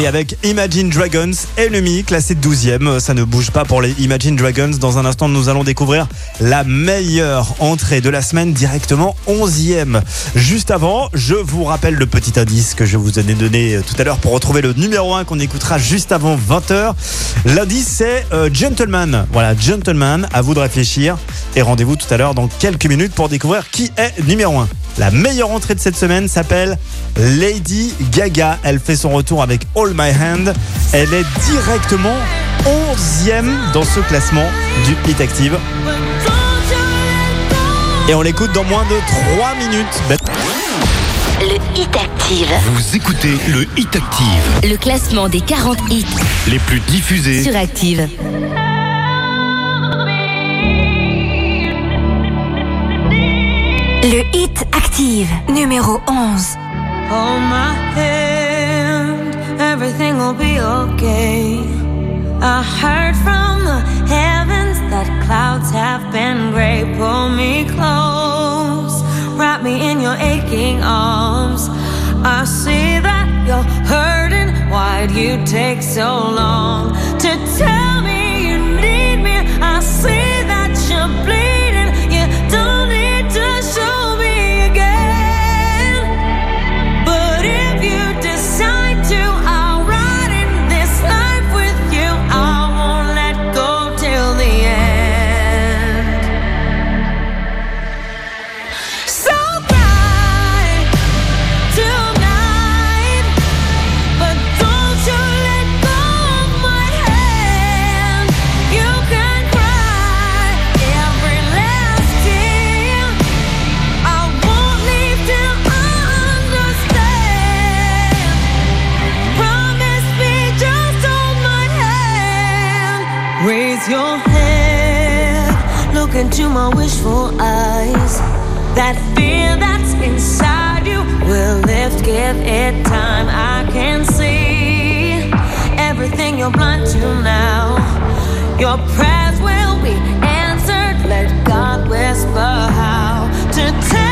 Speaker 13: Et avec Imagine Dragons, Enemy, classé 12e. Ça ne bouge pas pour les Imagine Dragons. Dans un instant, nous allons découvrir la meilleure entrée de la semaine, directement 11e. Juste avant, je vous rappelle le petit indice que je vous ai donné euh, tout à l'heure pour retrouver le numéro 1 qu'on écoutera juste avant 20h. L'indice, c'est euh, Gentleman. Voilà, Gentleman, à vous de réfléchir. Et rendez-vous tout à l'heure dans quelques minutes pour découvrir qui est numéro 1. La meilleure entrée de cette semaine s'appelle Lady Gaga. Elle fait son retour avec All My Hand. Elle est directement 11e dans ce classement du Hit Active. Et on l'écoute dans moins de 3 minutes.
Speaker 22: Ben- le Hit Active.
Speaker 13: Vous écoutez le Hit Active.
Speaker 22: Le classement des 40 hits les plus diffusés sur Active. Le hit active, numéro 11. Hold my hand, everything will be okay. I heard from the heavens that clouds have been gray. Pull me close, wrap me in your aching arms. I see that you're hurting. Why'd you take so long to tell me you need me? I see that you're bleeding. will lift, give it time. I can see everything you're blind to now. Your prayers will be answered. Let God whisper how to tell.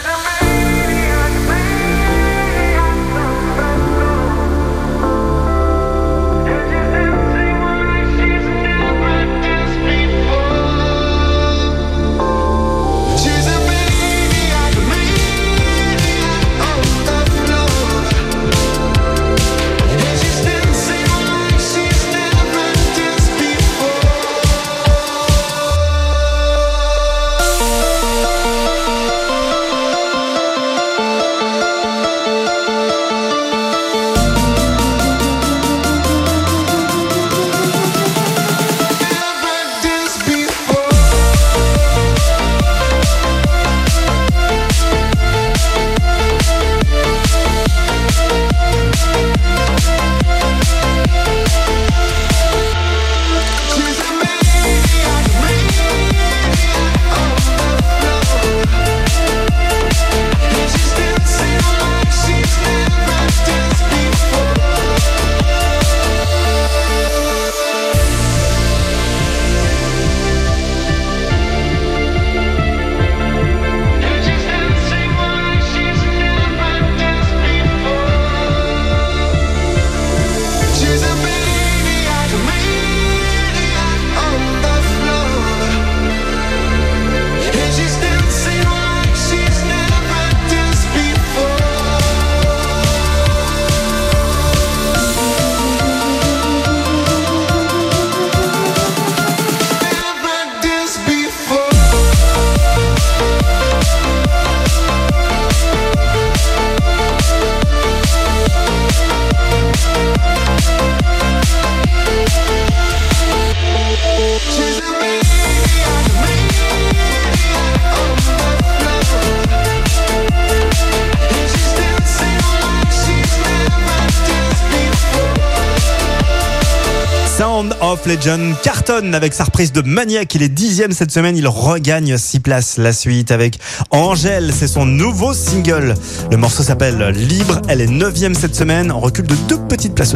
Speaker 13: John Carton avec sa reprise de Maniac. Il est dixième cette semaine. Il regagne six places. La suite avec Angèle, c'est son nouveau single. Le morceau s'appelle Libre. Elle est neuvième cette semaine. On recule de deux petites places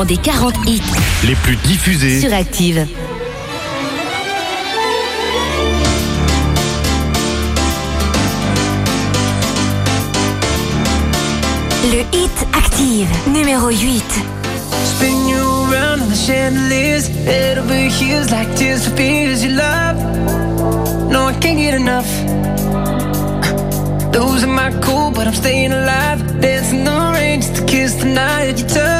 Speaker 24: classement des 40 hits
Speaker 25: les plus diffusés
Speaker 26: sur Active.
Speaker 27: Le hit Active, numéro 8. Spin you around on the chandeliers. Head over heels like tears for fears you love. No, I can't get enough. Those are my cool, but I'm staying alive. Dancing the rain just to kiss the night you touch.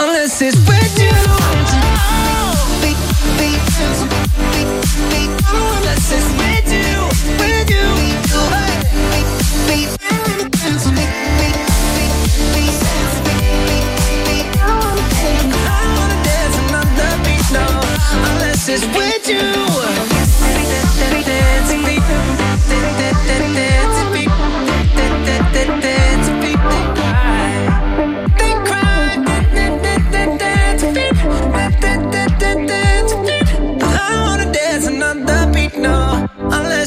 Speaker 28: unless it's with you.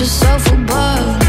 Speaker 13: yourself above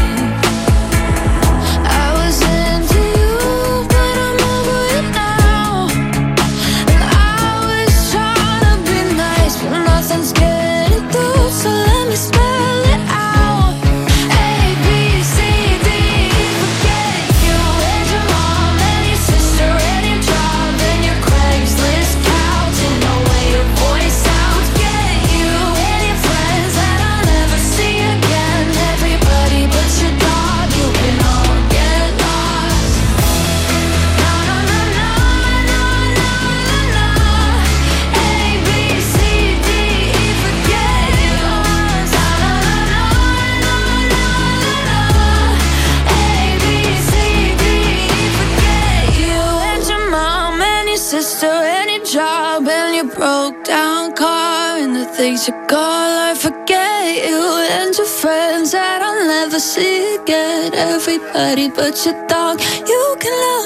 Speaker 13: nobody but your dog. You can love.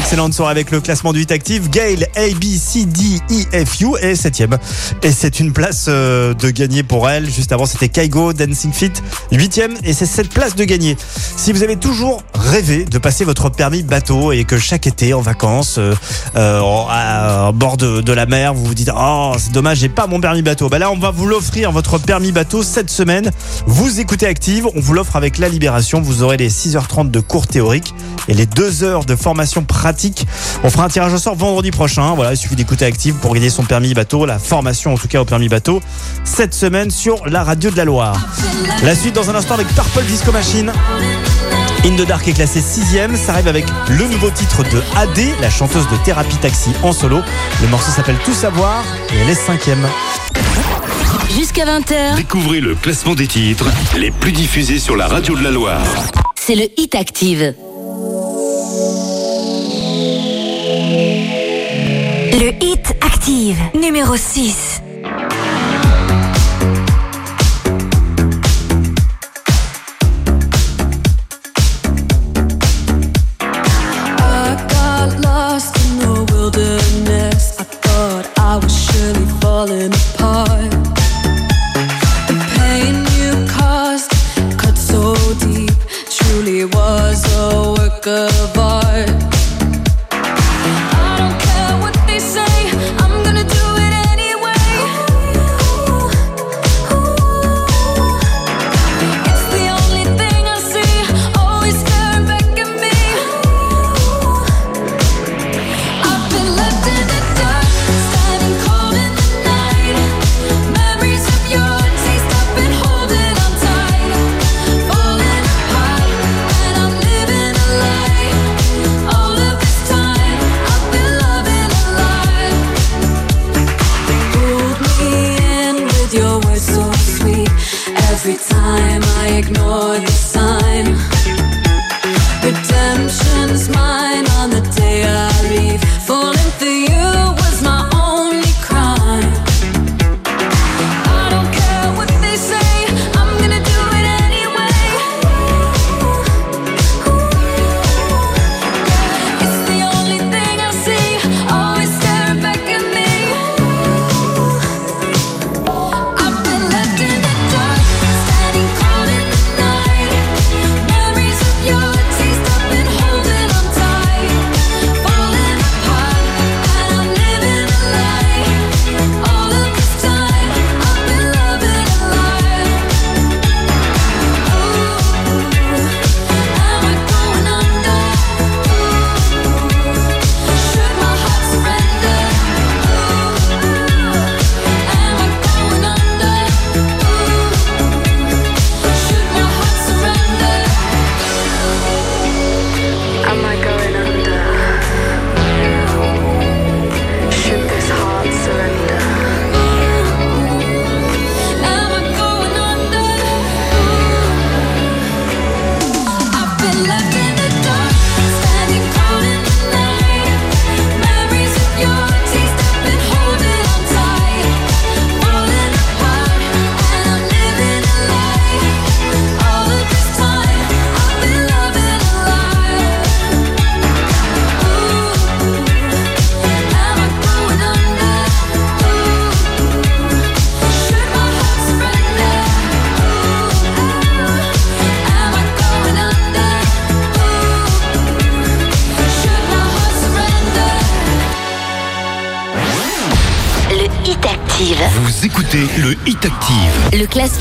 Speaker 13: Excellente soirée avec le classement du 8 actif. Gail, A, B, D, E, F, est 7ème. Et c'est une place euh, de gagner pour elle. Juste avant, c'était Kaigo, Dancing Fit, 8ème. Et c'est cette place de gagner. Si vous avez toujours rêvé de passer votre permis bateau et que chaque été en vacances, euh, euh, à, bord de, la mer, vous vous dites Oh, c'est dommage, j'ai pas mon permis bateau. Bah là, on va vous l'offrir, votre permis bateau, cette semaine. Vous écoutez Active, on vous l'offre avec la Libération. Vous aurez les 6h30 de cours théoriques et les deux heures de formation pratique. On fera un tirage au sort vendredi prochain. Voilà, il suffit d'écouter Active pour gagner son permis bateau, la formation en tout cas au permis bateau, cette semaine sur la radio de la Loire. La suite dans un instant avec Purple Disco Machine. In the Dark est classé 6 ça arrive avec le nouveau titre de AD, la chanteuse de Thérapie Taxi en solo. Le morceau s'appelle Tout savoir et elle est cinquième.
Speaker 29: Jusqu'à 20h.
Speaker 30: Découvrez le classement des titres les plus diffusés sur la radio de la Loire.
Speaker 31: C'est le Hit Active.
Speaker 27: Le hit active, numéro 6.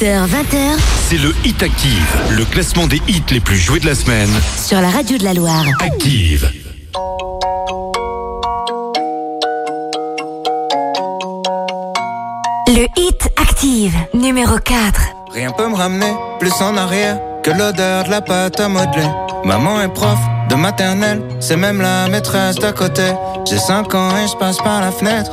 Speaker 29: 20 h
Speaker 28: c'est le Hit Active, le classement des hits les plus joués de la semaine.
Speaker 29: Sur la radio de la Loire.
Speaker 28: Active.
Speaker 27: Le Hit Active, numéro 4.
Speaker 32: Rien peut me ramener plus en arrière que l'odeur de la pâte à modeler. Maman est prof de maternelle, c'est même la maîtresse d'à côté. J'ai 5 ans et je passe par la fenêtre.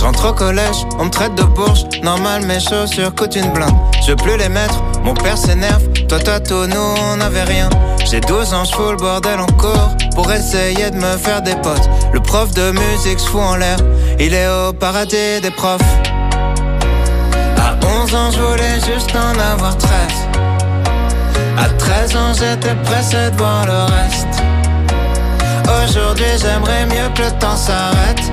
Speaker 32: J'entre au collège, on me traite de bourge. Normal, mes chaussures coûtent une blinde. Je peux plus les mettre, mon père s'énerve. Toi, toi, tout, nous, on avait rien. J'ai 12 ans, je fous le bordel en cours pour essayer de me faire des potes. Le prof de musique, fout en l'air. Il est au paradis des profs. À 11 ans, je voulais juste en avoir 13. À 13 ans, j'étais pressé de voir le reste. Aujourd'hui, j'aimerais mieux que le temps s'arrête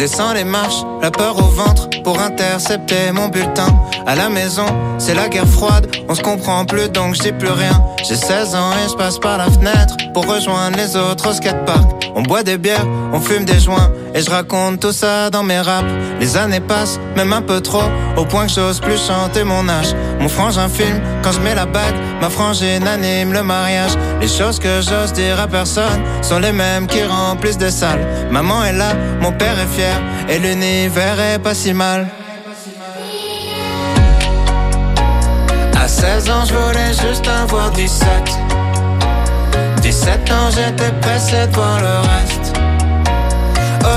Speaker 32: Descends les marches, la peur au ventre pour intercepter mon bulletin. À la maison, c'est la guerre froide, on se comprend plus donc je plus rien. J'ai 16 ans et je passe par la fenêtre pour rejoindre les autres au skatepark. On boit des bières, on fume des joints et je raconte tout ça dans mes raps. Les années passent, même un peu trop, au point que j'ose plus chanter mon âge. Mon frangin filme quand je mets la bague, ma frange anime le mariage. Les choses que j'ose dire à personne sont les mêmes qui remplissent des salles. Maman est là, mon père est fier et l'univers est pas si mal. À 16 ans, je voulais juste avoir 17. 17 ans, j'étais pressé de voir le reste.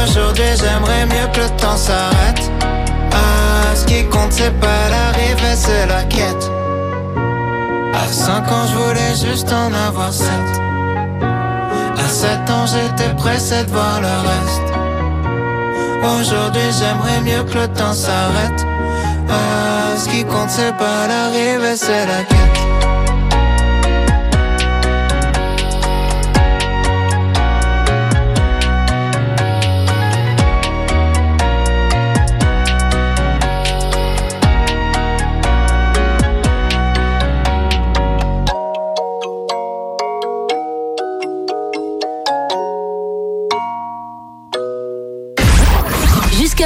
Speaker 32: Aujourd'hui, j'aimerais mieux que le temps s'arrête. Ah, ce qui compte, c'est pas l'arrivée, c'est la quête. À 5 ans, je voulais juste en avoir 7. À 7 ans, j'étais pressé de voir le reste. Aujourd'hui j'aimerais mieux que le temps s'arrête. Ah, ce qui compte c'est pas l'arrivée, c'est la quête.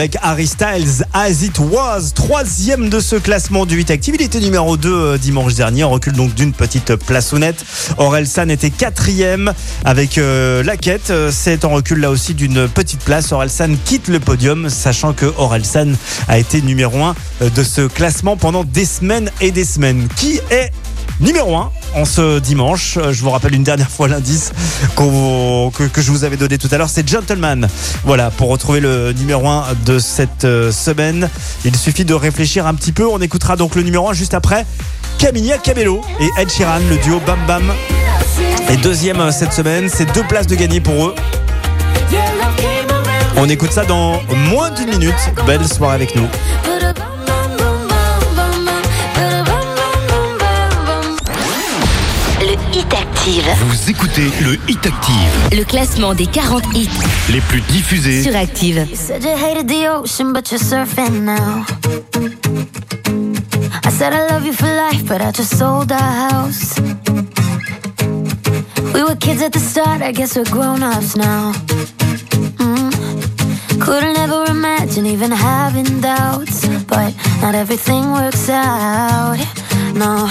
Speaker 13: avec Harry Styles, As It Was, troisième de ce classement du 8 Active. Il était numéro 2 euh, dimanche dernier, En recule donc d'une petite place honnête. Orelsan était quatrième avec euh, La Quête. Euh, c'est en recul là aussi d'une petite place. Orelsan quitte le podium, sachant que Orelsan a été numéro 1 de ce classement pendant des semaines et des semaines. Qui est numéro 1 en ce dimanche. Euh, je vous rappelle une dernière fois l'indice que, je vous avais donné tout à l'heure, c'est Gentleman. Voilà, pour retrouver le numéro 1 de cette euh, semaine, il suffit de réfléchir un petit peu. On écoutera donc le numéro 1 juste après. Camilla Cabello et Ed Sheeran, le duo Bam Bam. Et deuxième euh, cette semaine, c'est deux places de gagner pour eux. On écoute ça dans moins d'une minute. Belle soirée avec nous.
Speaker 28: Vous écoutez le Hit Active. Le classement des 40 hits les plus diffusés sur Active. You said you hated
Speaker 27: the ocean, but you're surfing now. I said I love you for life, but I just sold our house. We were kids at the start, I guess we're grown ups now. Mm. Couldn't ever imagine even having doubts, but not everything works out. No.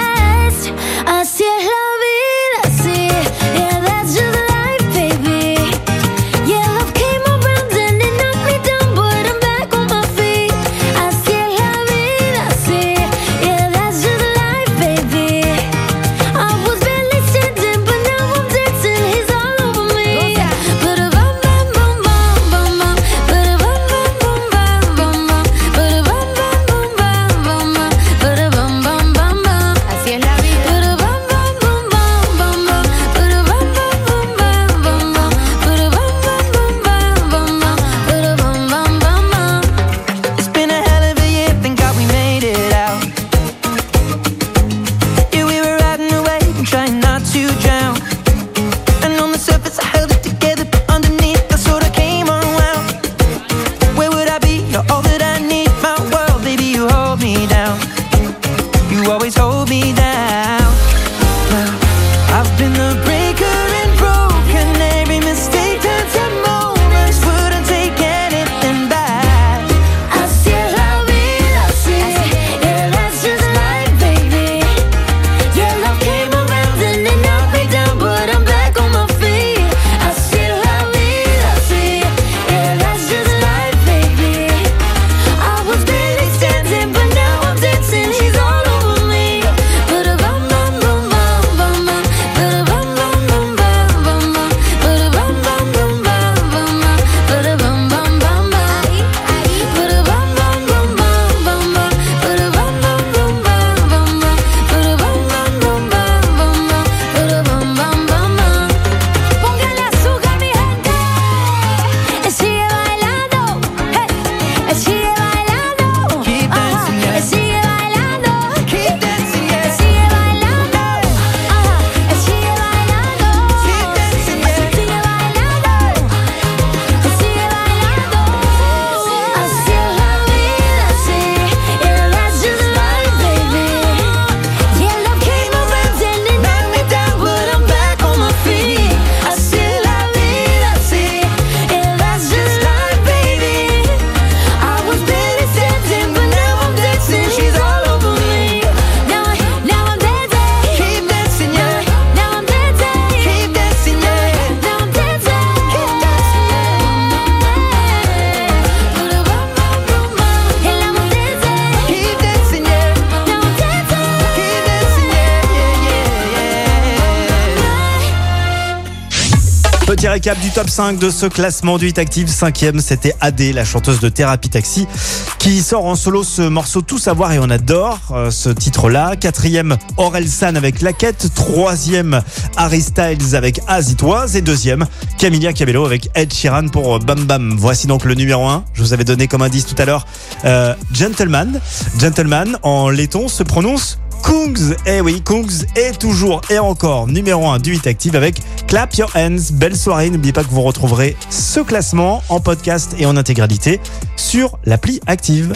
Speaker 13: du top 5 de ce classement du 8 Active. Cinquième, c'était AD, la chanteuse de Thérapie Taxi, qui sort en solo ce morceau Tout savoir et on adore euh, ce titre-là. Quatrième, Aurel San avec La Quête. Troisième, Harry Styles avec Azitoise et 2 Et deuxième, Camilla Cabello avec Ed Sheeran pour Bam Bam. Voici donc le numéro 1. Je vous avais donné comme indice tout à l'heure euh, Gentleman. Gentleman en laiton se prononce Kungs. Eh oui, Kungs est toujours et encore numéro 1 du Hit Active avec Clap Your Hands. Belle soirée. N'oubliez pas que vous retrouverez ce classement en podcast et en intégralité sur l'appli Active.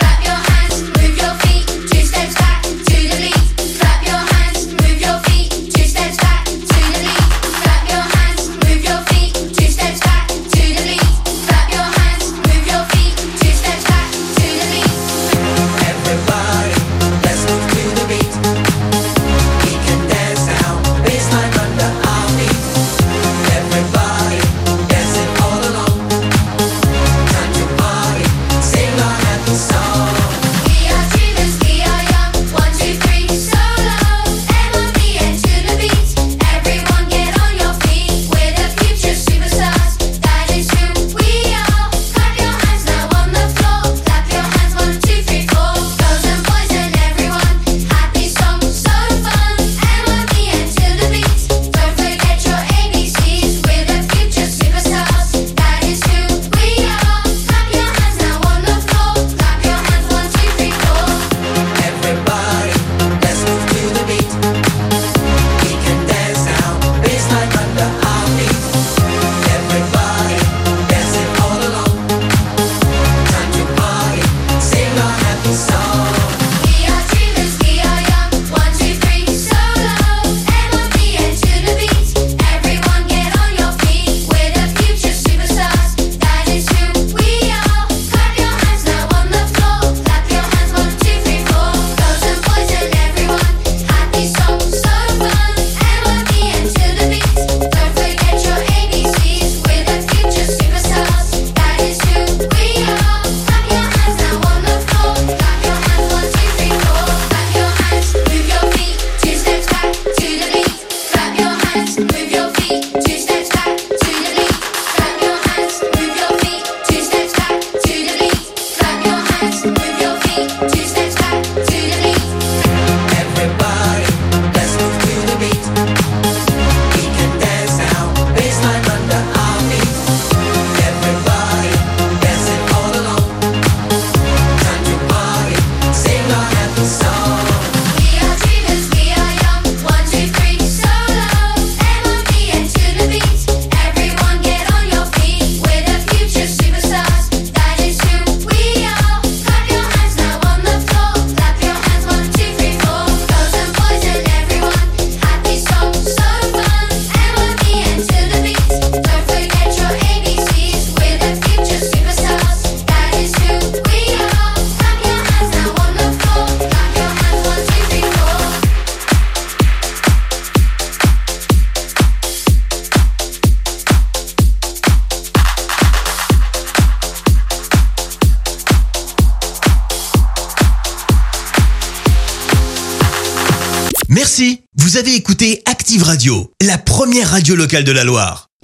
Speaker 28: radio local de la Loire.